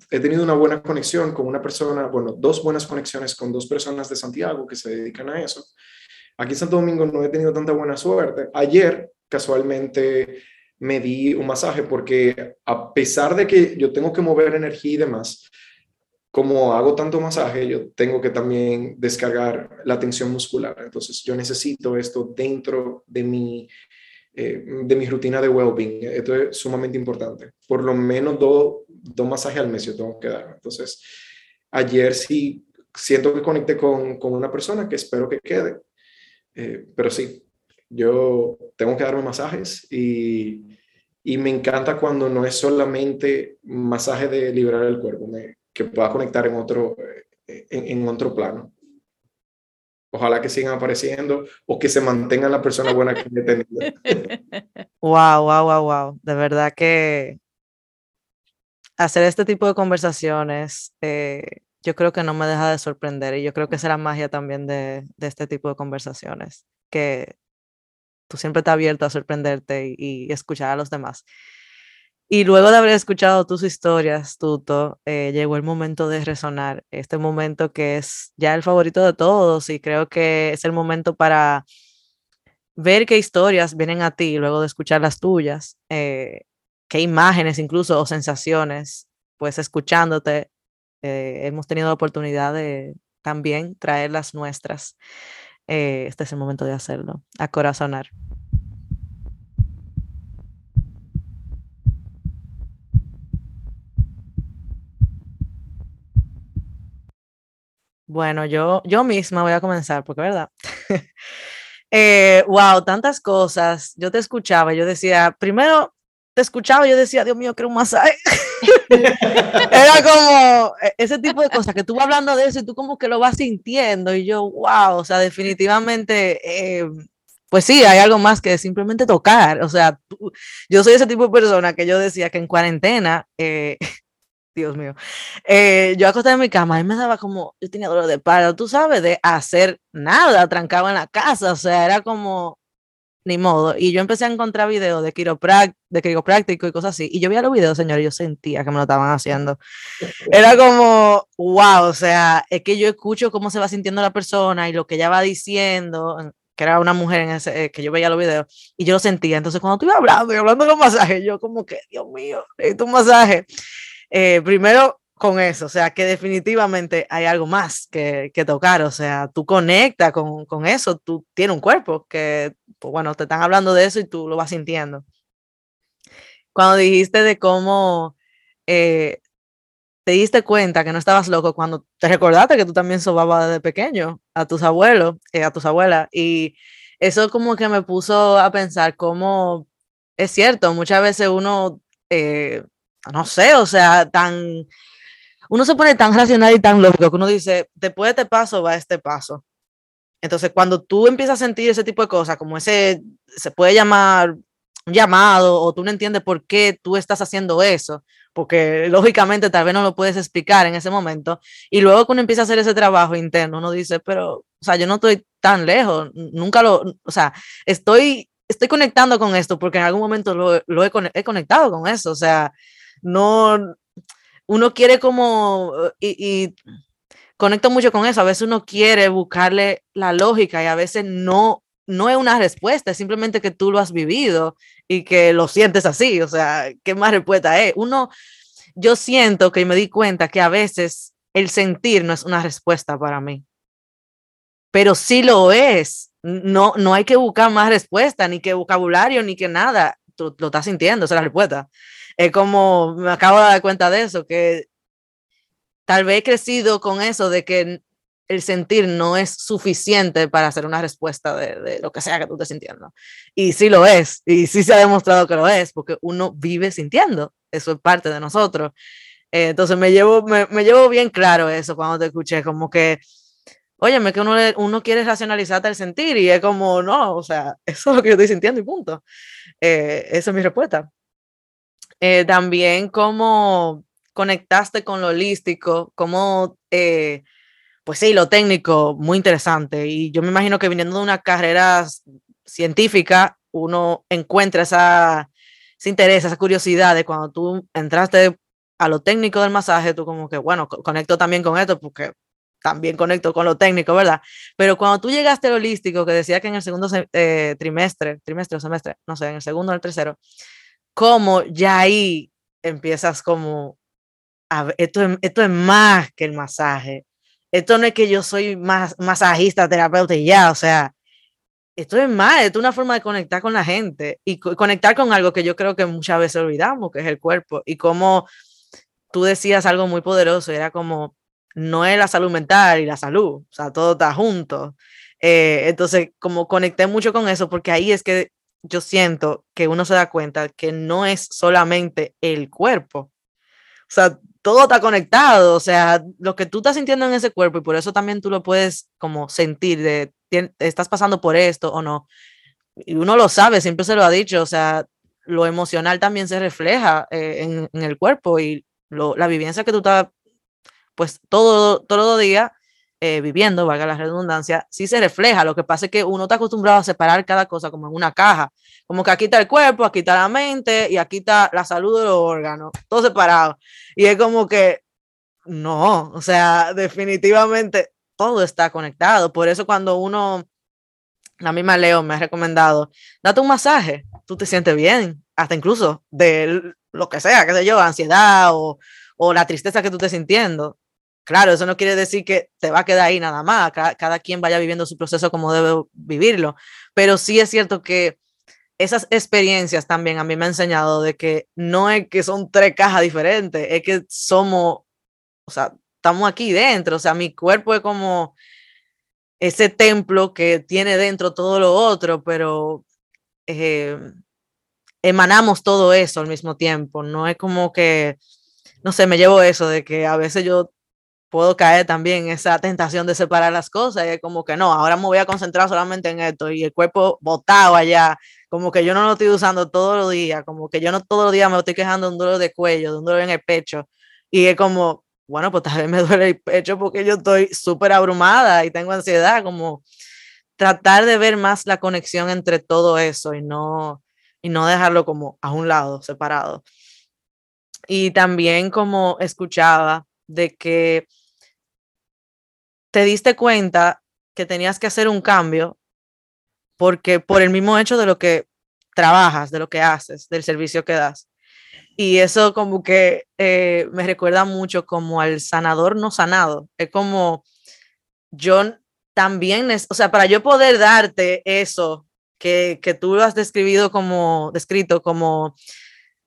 he tenido una buena conexión con una persona, bueno, dos buenas conexiones con dos personas de Santiago que se dedican a eso. Aquí en Santo Domingo no he tenido tanta buena suerte. Ayer, casualmente, me di un masaje porque a pesar de que yo tengo que mover energía y demás, como hago tanto masaje, yo tengo que también descargar la tensión muscular. Entonces, yo necesito esto dentro de mi, eh, de mi rutina de well-being. Esto es sumamente importante. Por lo menos dos, dos masajes al mes yo tengo que dar. Entonces, ayer sí siento que conecté con, con una persona que espero que quede eh, pero sí, yo tengo que darme masajes y, y, me encanta cuando no es solamente masaje de liberar el cuerpo, que pueda conectar en otro, eh, en, otro plano. Ojalá que sigan apareciendo o que se mantenga la persona buena que he tenido. Wow, wow, wow, wow. De verdad que hacer este tipo de conversaciones eh, yo creo que no me deja de sorprender y yo creo que es la magia también de, de este tipo de conversaciones, que tú siempre estás abierto a sorprenderte y, escuchar a los demás. Y luego de haber escuchado tus historias, Tuto, eh, llegó el momento de resonar, este momento que es ya el favorito de todos y creo que es el momento para ver qué historias vienen a ti luego de escuchar las tuyas, eh, qué imágenes incluso o sensaciones, pues escuchándote eh, hemos tenido la oportunidad de también traer las nuestras. Eh, este es el momento de hacerlo, a corazonar. Bueno, yo, yo misma voy a comenzar, porque verdad. wow, eh, tantas cosas. Yo te escuchaba, yo decía, primero te escuchaba yo decía, Dios mío, quiero un masaje. Era como e, ese tipo de cosas que tú vas hablando de eso y tú como que lo vas sintiendo y yo, wow, o sea, definitivamente, eh, pues sí, hay algo más que simplemente tocar. O sea, yo soy ese tipo de persona que yo decía que en cuarentena, eh, Dios mío, eh, yo acosté en mi cama y me daba como, yo tenía dolor de paro, tú sabes, de hacer nada, trancaba en la casa, o sea, era como, ni modo. Y yo empecé a encontrar videos de, de quiropráctico y cosas así. Y yo veía los videos, señor, y yo sentía que me lo estaban haciendo. Era como, wow, o sea, es que yo escucho cómo se va sintiendo la persona y lo que ella va diciendo. que era una mujer en ese, eh, que yo veía los videos, y yo lo sentía. Entonces, cuando ibas hablando y hablando de los masajes, yo como que, Dios mío, necesito un masaje. Eh, primero, con eso, o sea, que definitivamente hay algo más que, que tocar, o sea, tú conectas con, con, eso, tú tienes un cuerpo que, pues, bueno, te están hablando de eso y tú lo vas sintiendo. Cuando dijiste de cómo eh, te diste cuenta que no estabas loco cuando te recordaste que tú también sobabas desde pequeño a tus abuelos, eh, a tus abuelas, y eso como que me puso a pensar cómo es cierto, muchas veces uno, eh, no sé, o sea, tan, uno se pone tan racional y tan lógico que uno dice, después de este paso va este paso. Entonces, cuando tú empiezas a sentir ese tipo de cosas, como ese, se puede llamar un llamado, o tú no entiendes por qué tú estás haciendo eso, porque lógicamente tal vez no lo puedes explicar en ese momento. Y luego cuando empieza a hacer ese trabajo interno, uno dice, pero, o sea, yo no estoy tan lejos, nunca lo, o sea, estoy, estoy conectando con esto porque en algún momento lo, he, conectado con eso, o sea, no, uno quiere como, y conecto mucho con eso, a veces uno quiere buscarle la lógica y a veces no no es una respuesta, es simplemente que tú lo has vivido y que lo sientes así, o sea, ¿qué más respuesta es? Uno, yo siento que me di cuenta que a veces el sentir no es una respuesta para mí, pero sí lo es. No, no hay que buscar más respuesta, ni que vocabulario, ni que nada. Tú lo estás sintiendo, esa es la respuesta. Es como, me acabo de dar cuenta de eso, que tal vez he crecido con eso de que el sentir no es suficiente para hacer una respuesta de, lo que sea que tú estés sintiendo. Y sí lo es, y sí se ha demostrado que lo es, porque uno vive sintiendo, eso es parte de nosotros. Eh, entonces me llevo, me, llevo bien claro eso cuando te escuché, como que, óyeme, que uno, uno quiere racionalizarte el sentir y es como, no, o sea, eso es lo que yo estoy sintiendo y punto. Eh, esa es mi respuesta. Eh, también cómo conectaste con lo holístico, cómo pues sí, lo técnico, muy interesante. Y yo me imagino que viniendo de una carrera científica, uno encuentra esa, ese interés, esa curiosidad de cuando tú entraste a lo técnico del masaje, tú como que, bueno, conecto también con esto porque también conecto con lo técnico, ¿verdad? Pero cuando tú llegaste al holístico, que decía que en el segundo eh, trimestre, trimestre o semestre, no sé, en el segundo o el tercero, como ya ahí empiezas como, esto, esto es más que el masaje, esto no es que yo soy más masajista, terapeuta y ya, o sea, esto es más, esto es una forma de conectar con la gente y conectar con algo que yo creo que muchas veces olvidamos, que es el cuerpo. Y como tú decías algo muy poderoso, era como, no es la salud mental y la salud, o sea, todo está junto. Eh, entonces, como conecté mucho con eso, porque ahí es que yo siento que uno se da cuenta que no es solamente el cuerpo. O sea, todo está conectado, o sea, lo que tú estás sintiendo en ese cuerpo y por eso también tú lo puedes como sentir de, estás pasando por esto o no. Y uno lo sabe, siempre se lo ha dicho, o sea, lo emocional también se refleja eh, en, el cuerpo y la vivencia que tú estás, pues todo, todo día eh, viviendo, valga la redundancia, sí se refleja. Lo que pasa es que uno está acostumbrado a separar cada cosa como en una caja. Como que aquí está el cuerpo, aquí está la mente y aquí está la salud de los órganos, todo separado. Y es como que, no, o sea, definitivamente todo está conectado. Por eso cuando uno, la misma Leo me ha recomendado, date un masaje, tú te sientes bien, hasta incluso de lo que sea, qué sé yo, ansiedad o, o la tristeza que tú estés sintiendo Claro, eso no quiere decir que te va a quedar ahí nada más, cada, quien vaya viviendo su proceso como debe vivirlo, pero sí es cierto que esas experiencias también a mí me han enseñado de que no es que son tres cajas diferentes, es que somos, o sea, estamos aquí dentro, o sea, mi cuerpo es como ese templo que tiene dentro todo lo otro, pero eh, emanamos todo eso al mismo tiempo, no es como que, no sé, me llevo eso de que a veces yo puedo caer también en esa tentación de separar las cosas y es como que no, ahora me voy a concentrar solamente en esto y el cuerpo botado allá, como que yo no lo estoy usando todos los días, como que yo no todos los días me estoy quejando de un dolor de cuello, de un dolor en el pecho y es como, bueno, pues tal vez me duele el pecho porque yo estoy súper abrumada y tengo ansiedad, como tratar de ver más la conexión entre todo eso y no, y no dejarlo como a un lado, separado. Y también como escuchaba de que te diste cuenta que tenías que hacer un cambio porque por el mismo hecho de lo que trabajas, de lo que haces, del servicio que das. Y eso como que eh, me recuerda mucho como al sanador no sanado. Es como yo también, es, o sea, para yo poder darte eso que, que tú has describido como, descrito como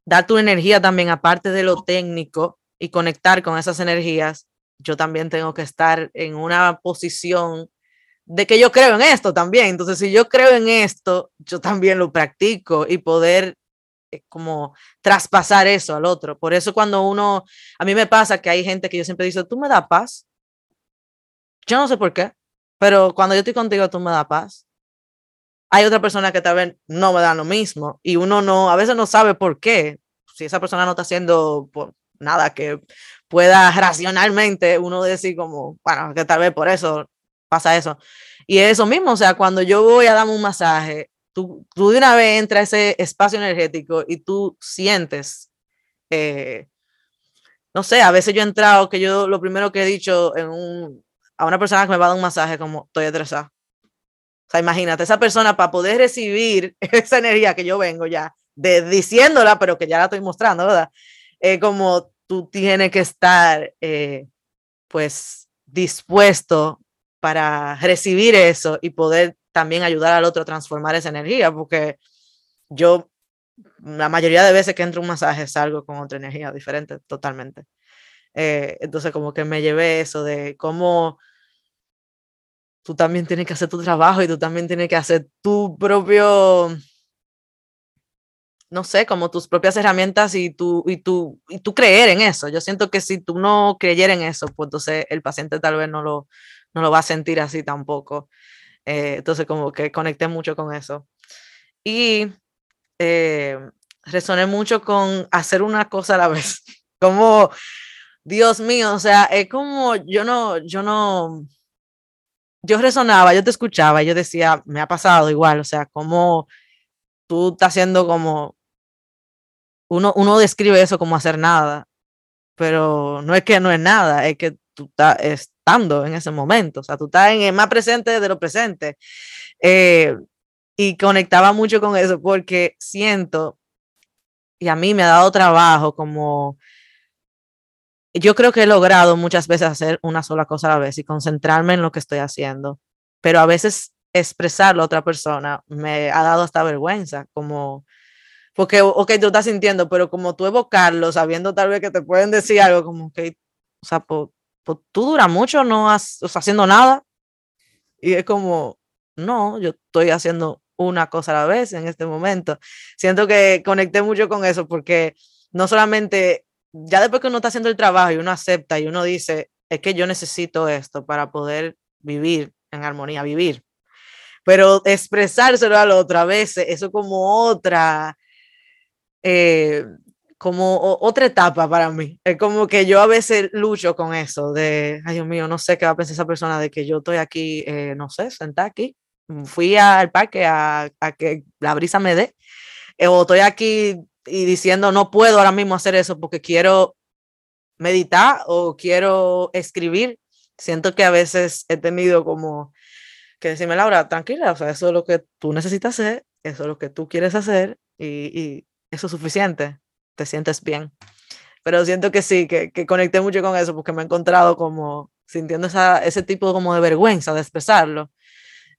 dar tu energía también, aparte de lo técnico y conectar con esas energías, yo también tengo que estar en una posición de que yo creo en esto también. Entonces, si yo creo en esto, yo también lo practico y poder eh, como traspasar eso al otro. Por eso cuando uno, a mí me pasa que hay gente que yo siempre dice, tú me das paz. Yo no sé por qué, pero cuando yo estoy contigo, tú me das paz. Hay otra persona que tal vez no me da lo mismo y uno no, a veces no sabe por qué. Si esa persona no está haciendo nada que pueda racionalmente uno decir como, bueno, que tal vez por eso pasa eso. Y eso mismo, o sea, cuando yo voy a darme un masaje, tú, tú de una vez entras ese espacio energético y tú sientes, eh, no sé, a veces yo he entrado, que yo lo primero que he dicho en un, a una persona que me va a dar un masaje, como estoy estresada. O sea, imagínate, esa persona para poder recibir esa energía que yo vengo ya, de, diciéndola, pero que ya la estoy mostrando, ¿verdad? Eh, como tú tienes que estar, eh, pues, dispuesto para recibir eso y poder también ayudar al otro a transformar esa energía, porque yo la mayoría de veces que entro a un masaje salgo con otra energía diferente totalmente. Eh, entonces como que me llevé eso de cómo tú también tienes que hacer tu trabajo y tú también tienes que hacer tu propio, no sé, como tus propias herramientas y tú, y, tú, y tú creer en eso. Yo siento que si tú no creyera en eso, pues entonces el paciente tal vez no lo, no lo va a sentir así tampoco. Eh, entonces como que conecté mucho con eso. Y eh, resoné mucho con hacer una cosa a la vez. Como, Dios mío, o sea, es como yo no, yo no, yo resonaba, yo te escuchaba, yo decía, me ha pasado igual, o sea, como tú estás haciendo como, uno, uno describe eso como hacer nada, pero no es que no es nada, es que tú estás estando en ese momento, o sea, tú estás en el más presente de lo presente. Eh, y conectaba mucho con eso porque siento, y a mí me ha dado trabajo como, yo creo que he logrado muchas veces hacer una sola cosa a la vez y concentrarme en lo que estoy haciendo, pero a veces expresarlo a otra persona me ha dado hasta vergüenza, como, porque, ok, tú estás sintiendo, pero como tú evocarlo, sabiendo tal vez que te pueden decir algo, como que, o sea, pues, pues tú dura mucho no has, haciendo nada. Y es como, no, yo estoy haciendo una cosa a la vez en este momento. Siento que conecté mucho con eso porque no solamente, ya después que uno está haciendo el trabajo y uno acepta y uno dice, es que yo necesito esto para poder vivir en armonía, vivir. Pero expresárselo a la otra vez, eso como otra, eh, como otra etapa para mí. Es como que yo a veces lucho con eso de, ay Dios mío, no sé qué va a pensar esa persona de que yo estoy aquí, eh, no sé, sentada aquí. Mm, fui al parque a, a que la brisa me dé. Eh, o estoy aquí y diciendo, no puedo ahora mismo hacer eso porque quiero meditar o quiero escribir. Siento que a veces he tenido como que decirme, Laura, tranquila, o sea, eso es lo que tú necesitas hacer, eso es lo que tú quieres hacer y, y eso es suficiente te sientes bien. Pero siento que sí, que, que conecté mucho con eso porque me he encontrado como sintiendo esa, ese tipo como de vergüenza de expresarlo,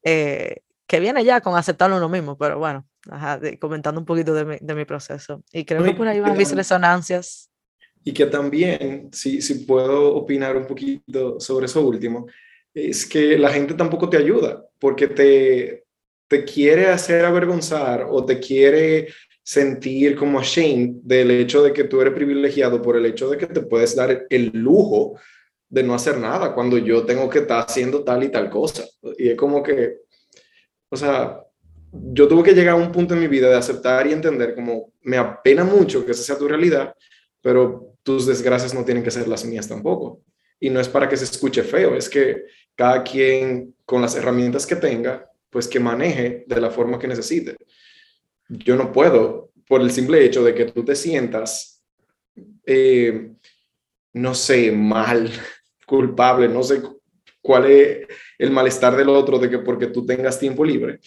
eh, que viene ya con aceptarlo uno mismo, pero bueno, comentando un poquito de mi, de mi, proceso. Y creo que por ahí van mis resonancias. Y que también, si, si puedo opinar un poquito sobre eso último, es que la gente tampoco te ayuda, porque te, te quiere hacer avergonzar o te quiere sentir como shame del hecho de que tú eres privilegiado por el hecho de que te puedes dar el lujo de no hacer nada cuando yo tengo que estar haciendo tal y tal cosa. Y es como que, o sea, yo tuve que llegar a un punto en mi vida de aceptar y entender como me apena mucho que esa sea tu realidad, pero tus desgracias no tienen que ser las mías tampoco. Y no es para que se escuche feo, es que cada quien con las herramientas que tenga, pues que maneje de la forma que necesite yo no puedo por el simple hecho de que tú te sientas, eh, no sé, mal, culpable, no sé cuál es el malestar del otro de que porque tú tengas tiempo libre.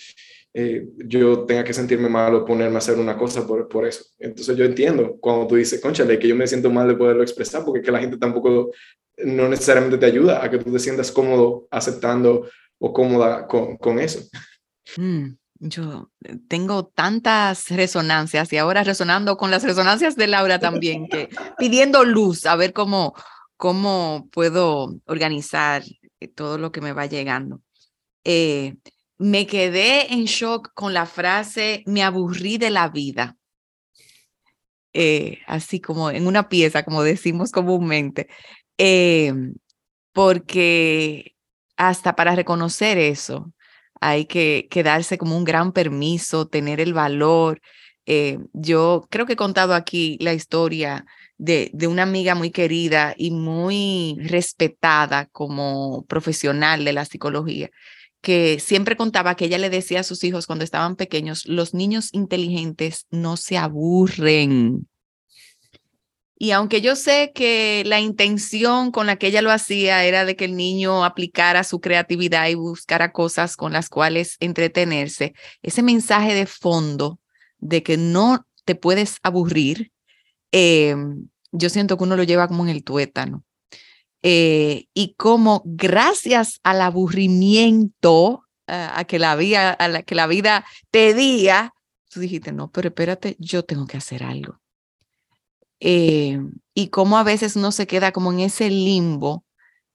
eh, yo tenga que sentirme mal o ponerme a hacer una cosa por, por eso. Entonces yo entiendo cuando tú dices, conchale, que yo me siento mal de poderlo expresar, porque que la gente tampoco, no necesariamente te ayuda a que tú te sientas cómodo aceptando o cómoda con, con eso. Mm, yo eh, tengo tantas resonancias y ahora resonando con las resonancias de Laura también, pidiendo luz, a ver cómo, cómo puedo organizar eh, todo lo que me va llegando. Eh, me quedé en shock con la frase, me aburrí de la vida. Así como en una pieza, como decimos comúnmente, porque hasta para reconocer eso hay que, que, darse como un gran permiso, tener el valor. Eh, yo creo que he contado aquí la historia de, de una amiga muy querida y muy respetada como profesional de la psicología que siempre contaba que ella le decía a sus hijos cuando estaban pequeños, los niños inteligentes no se aburren. Y aunque yo sé que la intención con la que ella lo hacía era de que el niño aplicara su creatividad y buscara cosas con las cuales entretenerse, ese mensaje de fondo de que no te puedes aburrir, eh, yo siento que uno lo lleva como en el tuétano. Eh, y cómo gracias al aburrimiento a que la vida, te diga, tú dijiste, no, pero espérate, yo tengo que hacer algo. Eh, y cómo a veces uno se queda como en ese limbo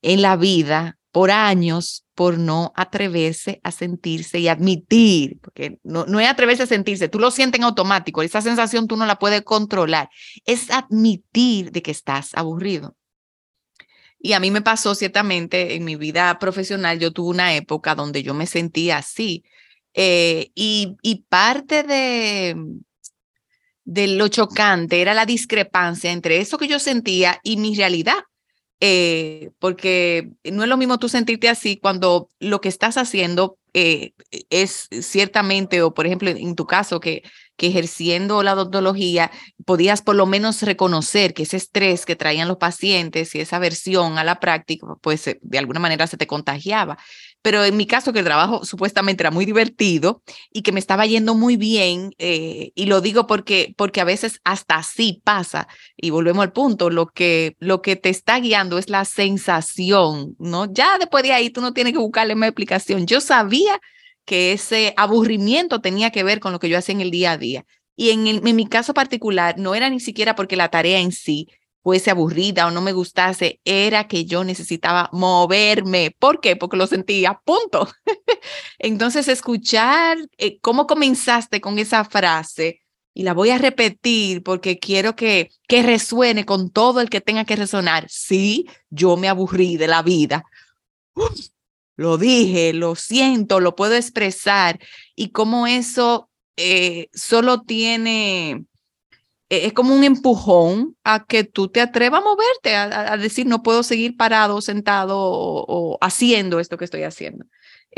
en la vida por años por no atreverse a sentirse y admitir, porque no, no es atreverse a sentirse, tú lo sientes en automático, esa sensación tú no la puedes controlar, es admitir de que estás aburrido. Y a mí me pasó ciertamente en mi vida profesional, yo tuve una época donde yo me sentía así. Eh, y, y, parte de, de lo chocante era la discrepancia entre eso que yo sentía y mi realidad. Eh, porque no es lo mismo tú sentirte así cuando lo que estás haciendo eh, es ciertamente, o por ejemplo, en tu caso, que que ejerciendo la odontología podías por lo menos reconocer que ese estrés que traían los pacientes y esa aversión a la práctica, pues eh, de alguna manera se te contagiaba. Pero en mi caso, que el trabajo supuestamente era muy divertido y que me estaba yendo muy bien, eh, y lo digo porque, porque a veces hasta así pasa, y volvemos al punto, lo que, lo que te está guiando es la sensación, ¿no? Ya después de ahí tú no tienes que buscarle más explicación. Yo sabía que ese aburrimiento tenía que ver con lo que yo hacía en el día a día. Y en, en mi caso particular, no era ni siquiera porque la tarea en sí fuese aburrida o no me gustase, era que yo necesitaba moverme. ¿Por qué? Porque lo sentía, punto. Entonces, escuchar eh, cómo comenzaste con esa frase, y la voy a repetir porque quiero que, que resuene con todo el que tenga que resonar. Sí, yo me aburrí de la vida lo dije, lo siento, lo puedo expresar y cómo eso eh, solo tiene, es como un empujón a que tú te atrevas a moverte, a, decir, no puedo seguir parado, sentado o, haciendo esto que estoy haciendo.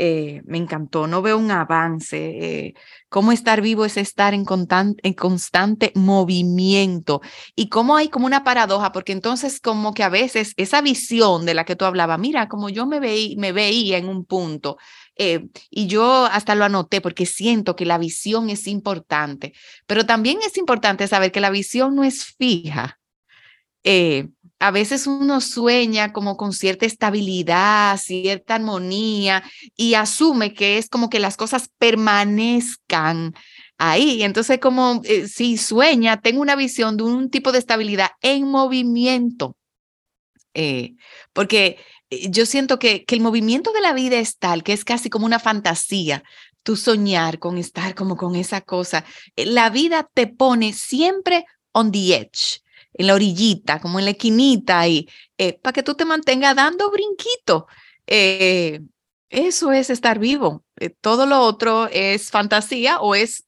Eh, me encantó, no veo un avance. Eh, cómo estar vivo es estar en, constante movimiento y cómo hay como una paradoja, porque entonces como que a veces esa visión de la que tú hablabas, mira, como yo me, veí, me veía en un punto eh, y yo hasta lo anoté porque siento que la visión es importante, pero también es importante saber que la visión no es fija. A veces uno sueña como con cierta estabilidad, cierta armonía y asume que es como que las cosas permanezcan ahí. Entonces, como eh, si sueña, tengo una visión de un tipo de estabilidad en movimiento. Eh, porque eh, yo siento que, que el movimiento de la vida es tal que es casi como una fantasía. Tú soñar con estar como con esa cosa. La vida te pone siempre on the edge en la orillita, como en la esquinita, y eh, para que tú te mantengas dando brinquito. Eh, eso es estar vivo. Eh, todo lo otro es fantasía o es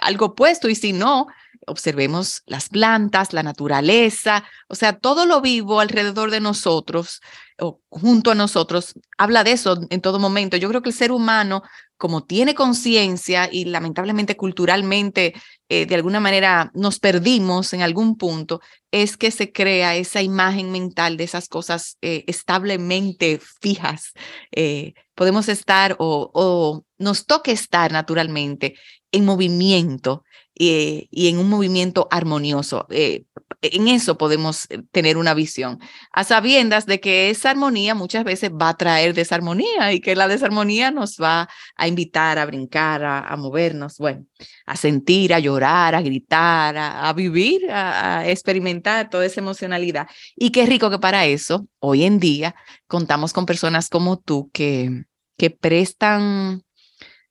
algo opuesto, y si no, observemos las plantas, la naturaleza, o sea, todo lo vivo alrededor de nosotros o junto a nosotros, habla de eso en todo momento. Yo creo que el ser humano, como tiene conciencia y lamentablemente culturalmente, eh, de alguna manera nos perdimos en algún punto, es que se crea esa imagen mental de esas cosas eh, establemente fijas. Eh, podemos estar o, o nos toca estar naturalmente en movimiento eh, y en un movimiento armonioso. Eh, en eso podemos eh, tener una visión, a sabiendas de que esa armonía muchas veces va a traer desarmonía y que la desarmonía nos va a invitar a brincar, a, movernos, bueno, a sentir, a llorar, a gritar, a, vivir, a, a, experimentar toda esa emocionalidad. Y qué rico que para eso, hoy en día, contamos con personas como tú que, que prestan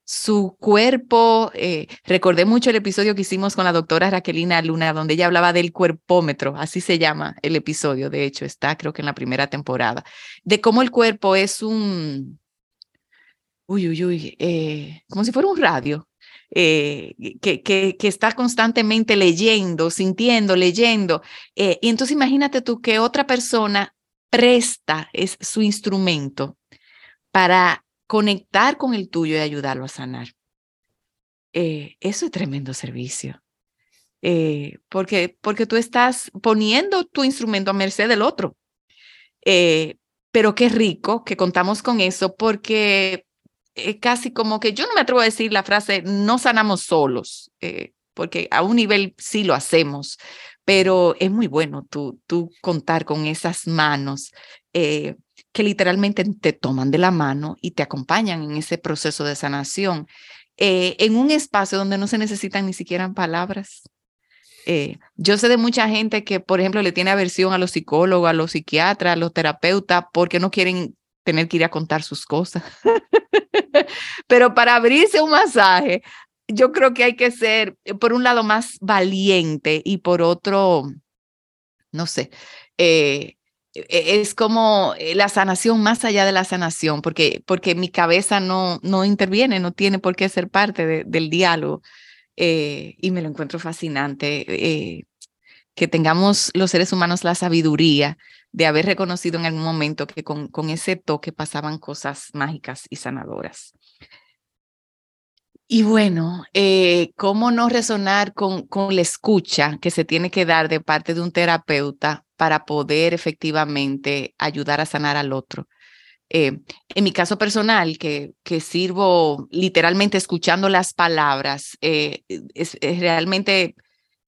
su cuerpo, eh, recordé mucho el episodio que hicimos con la doctora Raquelina Luna, donde ella hablaba del cuerpómetro, así se llama el episodio, de hecho, está creo que en la primera temporada, de cómo el cuerpo es un, uy, uy, uy, eh, como si fuera un radio, eh, que, que, que, está constantemente leyendo, sintiendo, leyendo. y entonces imagínate tú que otra persona presta es su instrumento para conectar con el tuyo y ayudarlo a sanar. Eh, eso es tremendo servicio. Eh, porque, porque tú estás poniendo tu instrumento a merced del otro. Eh, pero qué rico que contamos con eso porque es casi como que yo no me atrevo a decir la frase no sanamos solos, porque a un nivel sí lo hacemos, pero es muy bueno tú, tú contar con esas manos que literalmente te toman de la mano y te acompañan en ese proceso de sanación, eh, en un espacio donde no se necesitan ni siquiera palabras. Eh, yo sé de mucha gente que, por ejemplo, le tiene aversión a los psicólogos, a los psiquiatras, a los terapeutas, porque no quieren tener que ir a contar sus cosas. Pero para abrirse un masaje, yo creo que hay que ser, por un lado, más valiente y por otro, no sé, eh, es como eh, la sanación más allá de la sanación, porque, porque mi cabeza no, no interviene, no tiene por qué ser parte del diálogo. Eh, y me lo encuentro fascinante, eh, que tengamos los seres humanos la sabiduría de haber reconocido en algún momento que con, con ese toque pasaban cosas mágicas y sanadoras. Y bueno, ¿cómo no resonar con, con la escucha que se tiene que dar de parte de un terapeuta para poder efectivamente ayudar a sanar al otro. Eh, en mi caso personal, que, que sirvo literalmente escuchando las palabras, eh, es, realmente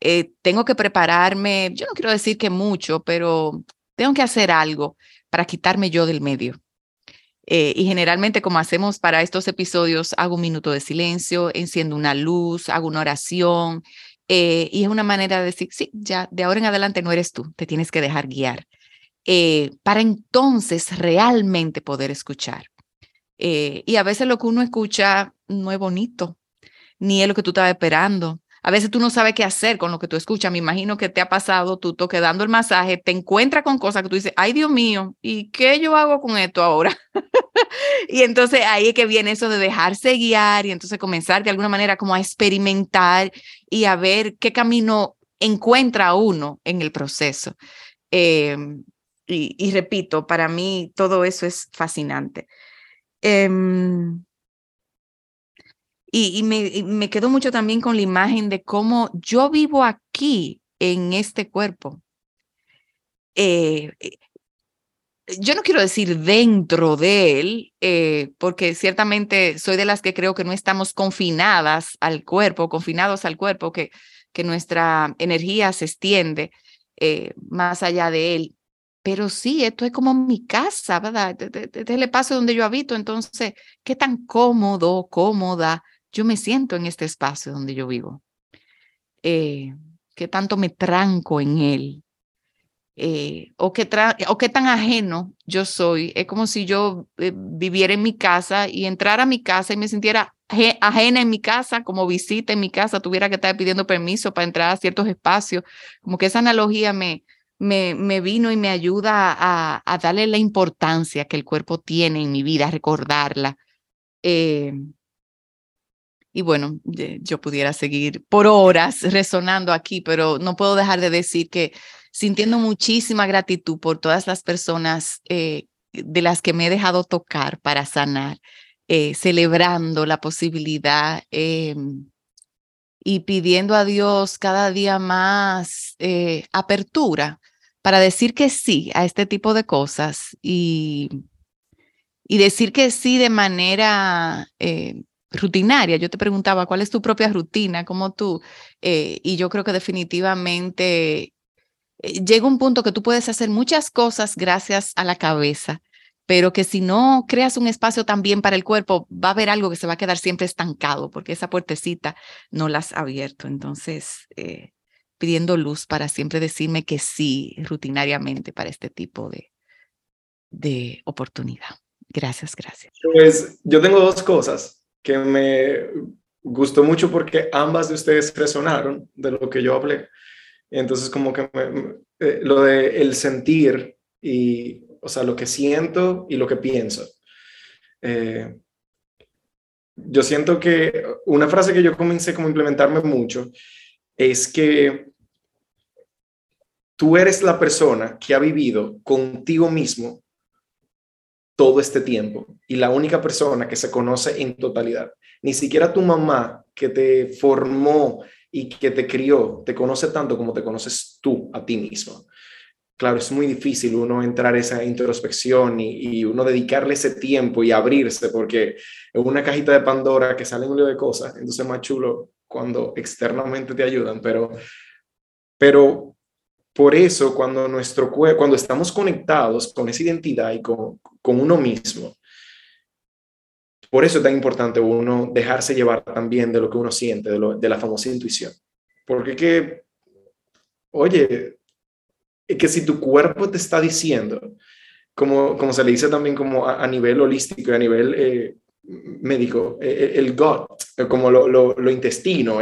eh, tengo que prepararme, yo no quiero decir que mucho, pero tengo que hacer algo para quitarme yo del medio. y generalmente, como hacemos para estos episodios, hago un minuto de silencio, enciendo una luz, hago una oración, eh, y es una manera de decir, sí, ya de ahora en adelante no eres tú, te tienes que dejar guiar. Eh, para entonces realmente poder escuchar. Eh, y a veces lo que uno escucha no es bonito, ni es lo que tú estabas esperando. A veces tú no sabes qué hacer con lo que tú escuchas. Me imagino que te ha pasado, tú toque dando el masaje, te encuentras con cosas que tú dices, ay Dios mío, ¿y qué yo hago con esto ahora? y entonces ahí es que viene eso de dejarse guiar y entonces comenzar de alguna manera como a experimentar y a ver qué camino encuentra uno en el proceso. Em, y, repito, para mí todo eso es fascinante. Em, y, me, me quedo mucho también con la imagen de cómo yo vivo aquí en este cuerpo. Eh, yo no quiero decir dentro de él, eh, porque ciertamente soy de las que creo que no estamos confinadas al cuerpo, confinados al cuerpo, que, que nuestra energía se extiende eh, más allá de él. Pero sí, esto es como mi casa, ¿verdad? Este es el espacio donde yo habito. Entonces, ¿qué tan cómodo, cómoda yo me siento en este espacio donde yo vivo? Eh, ¿Qué tanto me tranco en él? Eh, o, qué o qué tan ajeno yo soy. Es como si yo eh, viviera en mi casa y entrara a mi casa y me sintiera ajena en mi casa, como visita en mi casa, tuviera que estar pidiendo permiso para entrar a ciertos espacios. Como que esa analogía me, me, me vino y me ayuda a, a, darle la importancia que el cuerpo tiene en mi vida, a recordarla. Eh, y bueno, yo pudiera seguir por horas resonando aquí, pero no puedo dejar de decir que sintiendo muchísima gratitud por todas las personas eh, de las que me he dejado tocar para sanar, eh, celebrando la posibilidad em, y pidiendo a Dios cada día más eh, apertura para decir que sí a este tipo de cosas y, y decir que sí de manera eh, rutinaria. Yo te preguntaba, ¿cuál es tu propia rutina? ¿Cómo tú? Eh, y yo creo que definitivamente eh, llega un punto que tú puedes hacer muchas cosas gracias a la cabeza, pero que si no creas un espacio también para el cuerpo, va a haber algo que se va a quedar siempre estancado porque esa puertecita no la has abierto. Entonces, eh, pidiendo luz para siempre decirme que sí rutinariamente para este tipo de, de oportunidad. Gracias, gracias. Pues yo tengo dos cosas que me gustó mucho porque ambas de ustedes resonaron de lo que yo hablé. Entonces, como que eh, lo de el sentir y, o sea, lo que siento y lo que pienso. Eh, yo siento que una frase que yo comencé como a implementarme mucho es que tú eres la persona que ha vivido contigo mismo todo este tiempo y la única persona que se conoce en totalidad. Ni siquiera tu mamá que te formó y que te crió te conoce tanto como te conoces tú a ti mismo. Claro, es muy difícil uno entrar esa introspección y, uno dedicarle ese tiempo y abrirse, porque es una cajita de Pandora que sale un lío de cosas, entonces es más chulo cuando externamente te ayudan, pero, pero por eso cuando nuestro cuando estamos conectados con esa identidad y con, con uno mismo, por eso es tan importante uno dejarse llevar también de lo que uno siente, de, la famosa intuición. Porque que, oye, que si tu cuerpo te está diciendo, como, como se le dice también como a, nivel holístico y a nivel eh, médico, eh, eh, el gut, como lo, lo, intestino,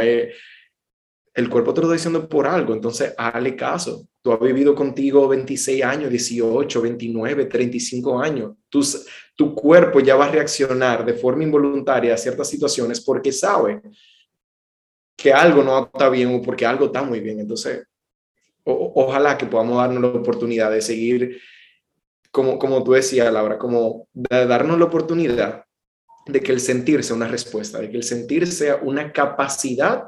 el cuerpo te lo está diciendo por algo, entonces hazle caso. Tú has vivido contigo 26 años, 18, 29, 35 años. Tus, tu cuerpo ya va a reaccionar de forma involuntaria a ciertas situaciones porque sabe que algo no está bien o porque algo está muy bien. Entonces, ojalá que podamos darnos la oportunidad de seguir, como, como tú decías, Laura, como darnos la oportunidad de que el sentir sea una respuesta, de que el sentir sea una capacidad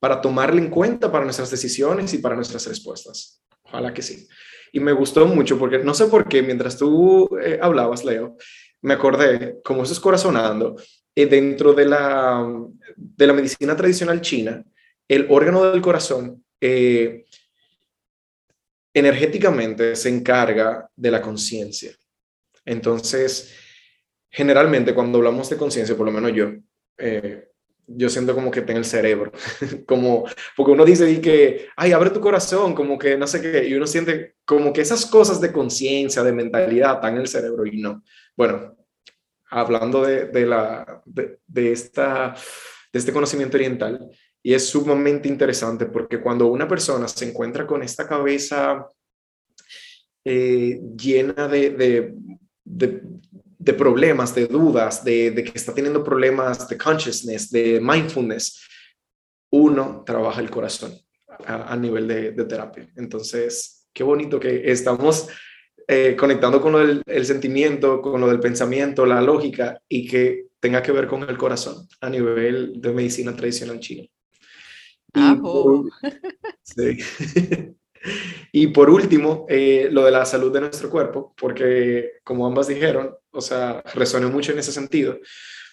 para tomarle en cuenta para nuestras decisiones y para nuestras respuestas. Ojalá que sí. Y me gustó mucho porque no sé por qué, mientras tú eh, hablabas, Leo, me acordé, como eso es corazonando, eh, dentro de la, de la medicina tradicional china, el órgano del corazón eh, energéticamente se encarga de la conciencia. Entonces, generalmente cuando hablamos de conciencia, por lo menos yo, yo siento como que tengo el cerebro, como, porque uno dice que, ay, abre tu corazón, como que no sé qué, y uno siente como que esas cosas de conciencia, de mentalidad, están en el cerebro y no. Bueno, hablando de, de la, de, esta, de este conocimiento oriental, y es sumamente interesante porque cuando una persona se encuentra con esta cabeza eh, llena de, de problemas, de dudas, de, que está teniendo problemas de consciousness, de mindfulness, uno trabaja el corazón a, nivel de, terapia. Entonces, qué bonito que estamos eh, conectando con el, sentimiento, con lo del pensamiento, la lógica y que tenga que ver con el corazón a nivel de medicina tradicional china. sí. Y por último, eh, lo de la salud de nuestro cuerpo, porque como ambas dijeron, o sea, resuena mucho en ese sentido,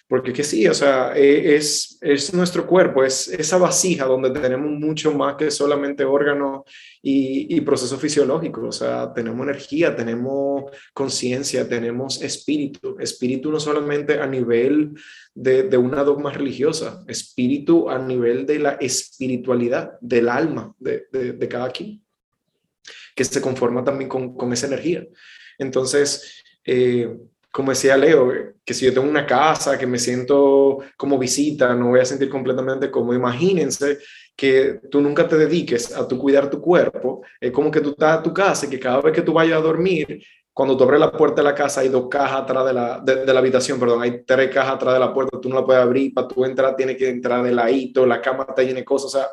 porque que sí, o sea, e, es, es nuestro cuerpo, es esa vasija donde tenemos mucho más que solamente órgano y, y proceso fisiológico, o sea, tenemos energía, tenemos conciencia, tenemos espíritu, espíritu no solamente a nivel de, de, una dogma religiosa, espíritu a nivel de la espiritualidad, del alma de, de, de cada quien que se conforma también con, con esa energía. Entonces, eh, como decía Leo, que si yo tengo una casa, que me siento como visita, no voy a sentir completamente como, imagínense que tú nunca te dediques a tu cuidar tu cuerpo, es como que tú estás a tu casa y que cada vez que tú vayas a dormir, cuando tú abres la puerta de la casa hay dos cajas atrás de la, de, la habitación, perdón, hay tres cajas atrás de la puerta, tú no la puedes abrir, para tú entrar tiene que entrar de ladito, la cama está llena de cosas,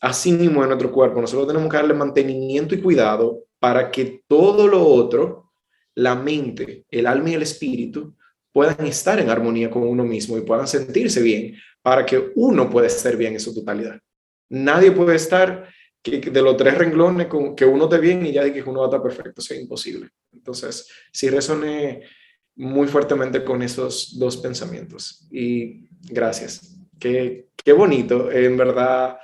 así mismo en nuestro cuerpo. Nosotros tenemos que darle mantenimiento y cuidado para que todo lo otro, la mente, el alma y el espíritu, puedan estar en armonía con uno mismo y puedan sentirse bien para que uno pueda estar bien en su totalidad. Nadie puede estar que, de los tres renglones con que uno esté bien y ya de que uno va a estar perfecto, sea imposible. Entonces, si resoné muy fuertemente con esos dos pensamientos. Y gracias. Qué, qué bonito, en verdad.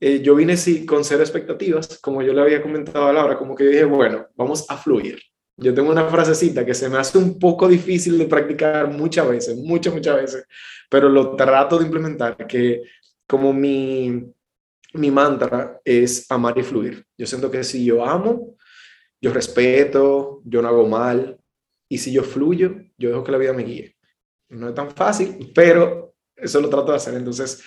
Eh, yo vine sí, con cero expectativas, como yo le había comentado a Laura, como que dije, bueno, vamos a fluir. Yo tengo una frasecita que se me hace un poco difícil de practicar muchas veces, muchas, muchas veces, pero lo trato de implementar, que como mi, mi mantra es amar y fluir. Yo siento que si yo amo, yo respeto, yo no hago mal, y si yo fluyo, yo dejo que la vida me guíe. No es tan fácil, pero eso lo trato de hacer. Entonces,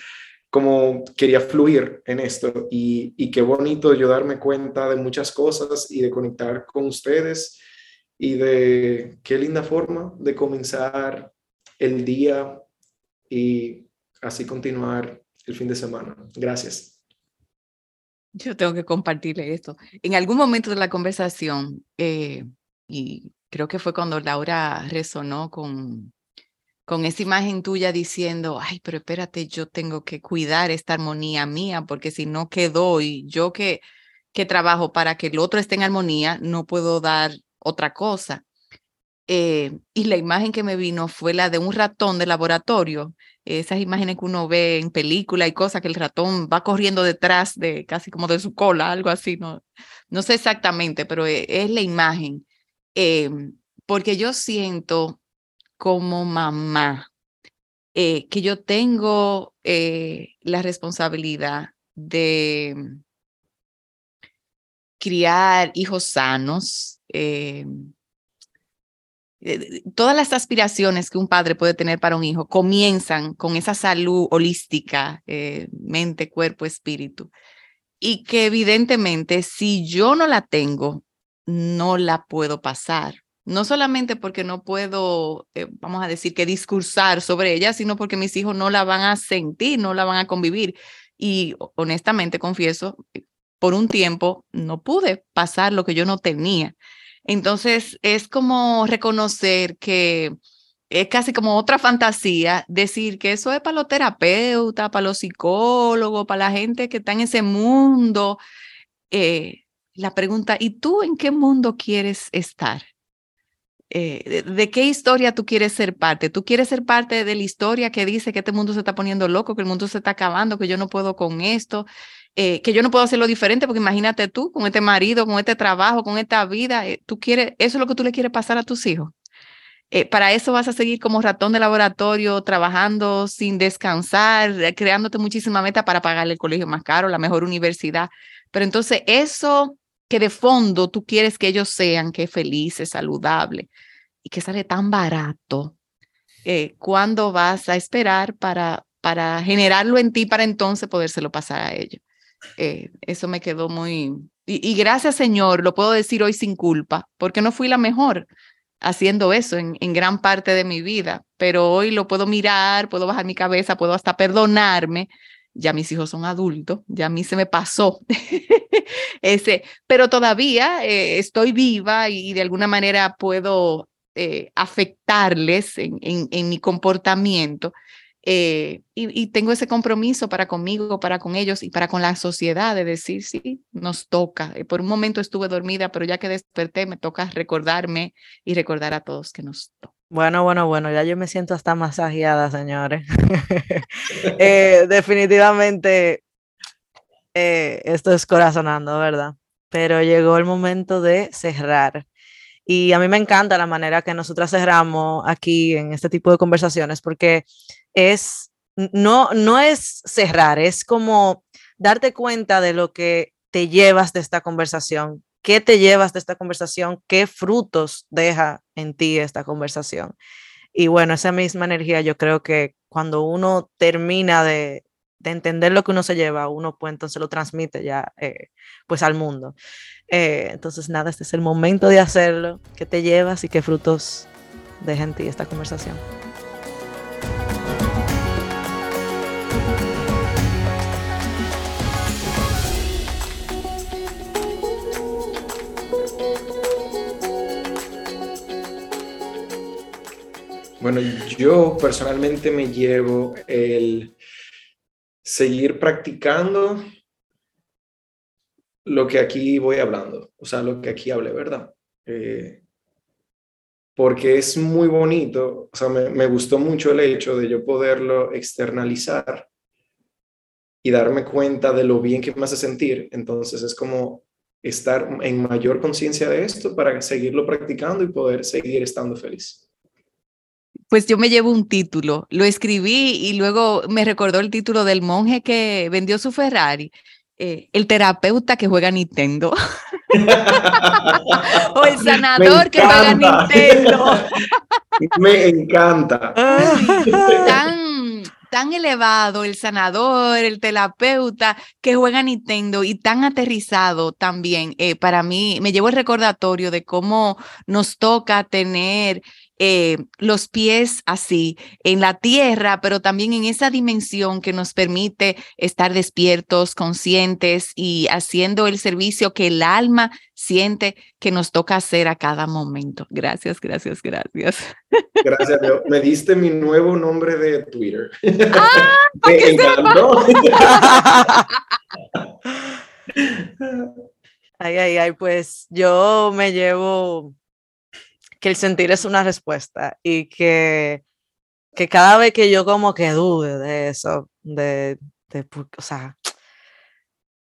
como quería fluir en esto y, y qué bonito yo darme cuenta de muchas cosas y de conectar con ustedes y de qué linda forma de comenzar el día y así continuar el fin de semana. Gracias. Yo tengo que compartirle esto. En algún momento de la conversación, eh, y creo que fue cuando Laura resonó con, con esa imagen tuya diciendo, ay, pero espérate, yo tengo que cuidar esta armonía mía, porque si no quedo y yo que, que trabajo para que el otro esté en armonía, no puedo dar otra cosa. Eh, y la imagen que me vino fue la de un ratón de laboratorio, esas imágenes que uno ve en película y cosas que el ratón va corriendo detrás de casi como de su cola, algo así, no, no sé exactamente, pero e, es, la imagen. Em, porque yo siento como mamá eh, que yo tengo eh, la responsabilidad de criar hijos sanos, eh, todas las aspiraciones que un padre puede tener para un hijo comienzan con esa salud holística, mente, cuerpo, espíritu. Y que evidentemente si yo no la tengo, no la puedo pasar. No solamente porque no puedo, eh, vamos a decir, que discursar sobre ella, sino porque mis hijos no la van a sentir, no la van a convivir. Y honestamente confieso, por un tiempo no pude pasar lo que yo no tenía. Entonces, es como reconocer que es casi como otra fantasía decir que eso es para los terapeutas, para los psicólogos, para la gente que está en ese mundo. Eh, la pregunta, ¿y tú en qué mundo quieres estar? Eh, de, qué historia tú quieres ser parte? ¿Tú quieres ser parte de la historia que dice que este mundo se está poniendo loco, que el mundo se está acabando, que yo no puedo con esto, eh, que yo no puedo hacerlo diferente, porque imagínate tú, con este marido, con este trabajo, con esta vida, eh, tú quieres, eso es lo que tú le quieres pasar a tus hijos. Eh, para eso vas a seguir como ratón de laboratorio, trabajando sin descansar, creándote muchísima meta para pagarle el colegio más caro, la mejor universidad. Pero entonces eso que de fondo tú quieres que ellos sean, que es feliz, es saludable y que sale tan barato, ¿cuándo vas a esperar para, para generarlo en ti para entonces podérselo pasar a ellos? Eh, eso me quedó muy... Y, gracias Señor, lo puedo decir hoy sin culpa, porque no fui la mejor haciendo eso en, gran parte de mi vida, pero hoy lo puedo mirar, puedo bajar mi cabeza, puedo hasta perdonarme. Ya mis hijos son adultos, ya a mí se me pasó ese, pero todavía eh, estoy viva y, de alguna manera puedo eh, afectarles en, mi comportamiento eh, y, tengo ese compromiso para conmigo, para con ellos y para con la sociedad de decir, sí, nos toca. Por un momento estuve dormida, pero ya que desperté, me toca recordarme y recordar a todos que nos toca. Bueno, bueno, bueno, ya yo me siento hasta masajeada, señores. Eh, definitivamente, esto es corazonando, ¿verdad? Pero llegó el momento de cerrar. Y a mí me encanta la manera que nosotras cerramos aquí en este tipo de conversaciones, porque es, no, no es cerrar, es como darte cuenta de lo que te llevas de esta conversación, qué te llevas de esta conversación, qué frutos deja en ti esta conversación. Y bueno, esa misma energía yo creo que cuando uno termina de, entender lo que uno se lleva, uno pues entonces lo transmite ya eh, pues al mundo. Eh, entonces nada, este es el momento de hacerlo, qué te llevas y qué frutos deja en ti esta conversación. Bueno, yo personalmente me llevo el seguir practicando lo que aquí voy hablando, o sea, lo que aquí hablé, ¿verdad? Eh, porque es muy bonito, o sea, me, me gustó mucho el hecho de yo poderlo externalizar y darme cuenta de lo bien que me hace sentir. Entonces es como estar en mayor conciencia de esto para seguirlo practicando y poder seguir estando feliz. Pues yo me llevo un título, lo escribí y luego me recordó el título del monje que vendió su Ferrari, eh, el terapeuta que juega Nintendo. o el sanador que juega Nintendo. me encanta. Tan tan elevado el sanador, el terapeuta que juega Nintendo y tan aterrizado también. Eh, para mí, me llevo el recordatorio de cómo nos toca tener eh, los pies así en la tierra, pero también en esa dimensión que nos permite estar despiertos, conscientes y haciendo el servicio que el alma siente que nos toca hacer a cada momento. Gracias, gracias, gracias. Gracias, Me diste mi nuevo nombre de Twitter. ¡Ah, Me encantó. Ay, ay, ay, pues yo me llevo que el sentir es una respuesta y que, que cada vez que yo como que dude de eso, de, de, o sea,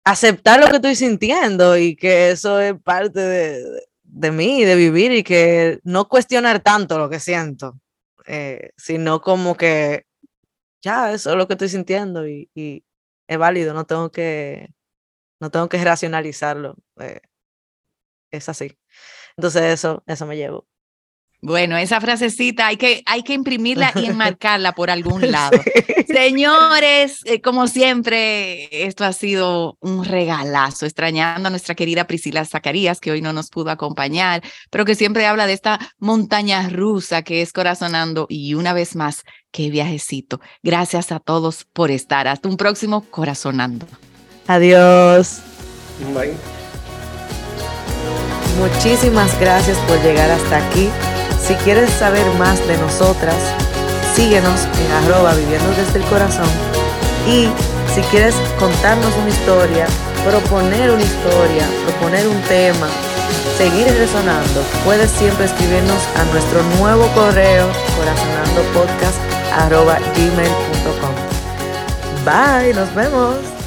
aceptar lo que estoy sintiendo y que eso es parte de, de mí, de vivir y que no cuestionar tanto lo que siento, eh, sino como que ya, eso es lo que estoy sintiendo y, es válido, no tengo que, no tengo que racionalizarlo. Eh, es así. Entonces eso, eso me llevo. Bueno, esa frasecita hay que, hay que imprimirla y enmarcarla por algún lado. Señores, eh, como siempre, esto ha sido un regalazo, extrañando a nuestra querida Priscila Zacarías, que hoy no nos pudo acompañar, pero que siempre habla de esta montaña rusa que es Corazonando. Y una vez más, qué viajecito. Gracias a todos por estar. Hasta un próximo Corazonando. Adiós. Bye. Muchísimas gracias por llegar hasta aquí. Si quieres saber más de nosotras, síguenos en arroba viviendo desde el corazón. Y si quieres contarnos una historia, proponer una historia, proponer un tema, seguir resonando, puedes siempre escribirnos a nuestro nuevo correo corazonandopodcast.gmail.com Bye, nos vemos.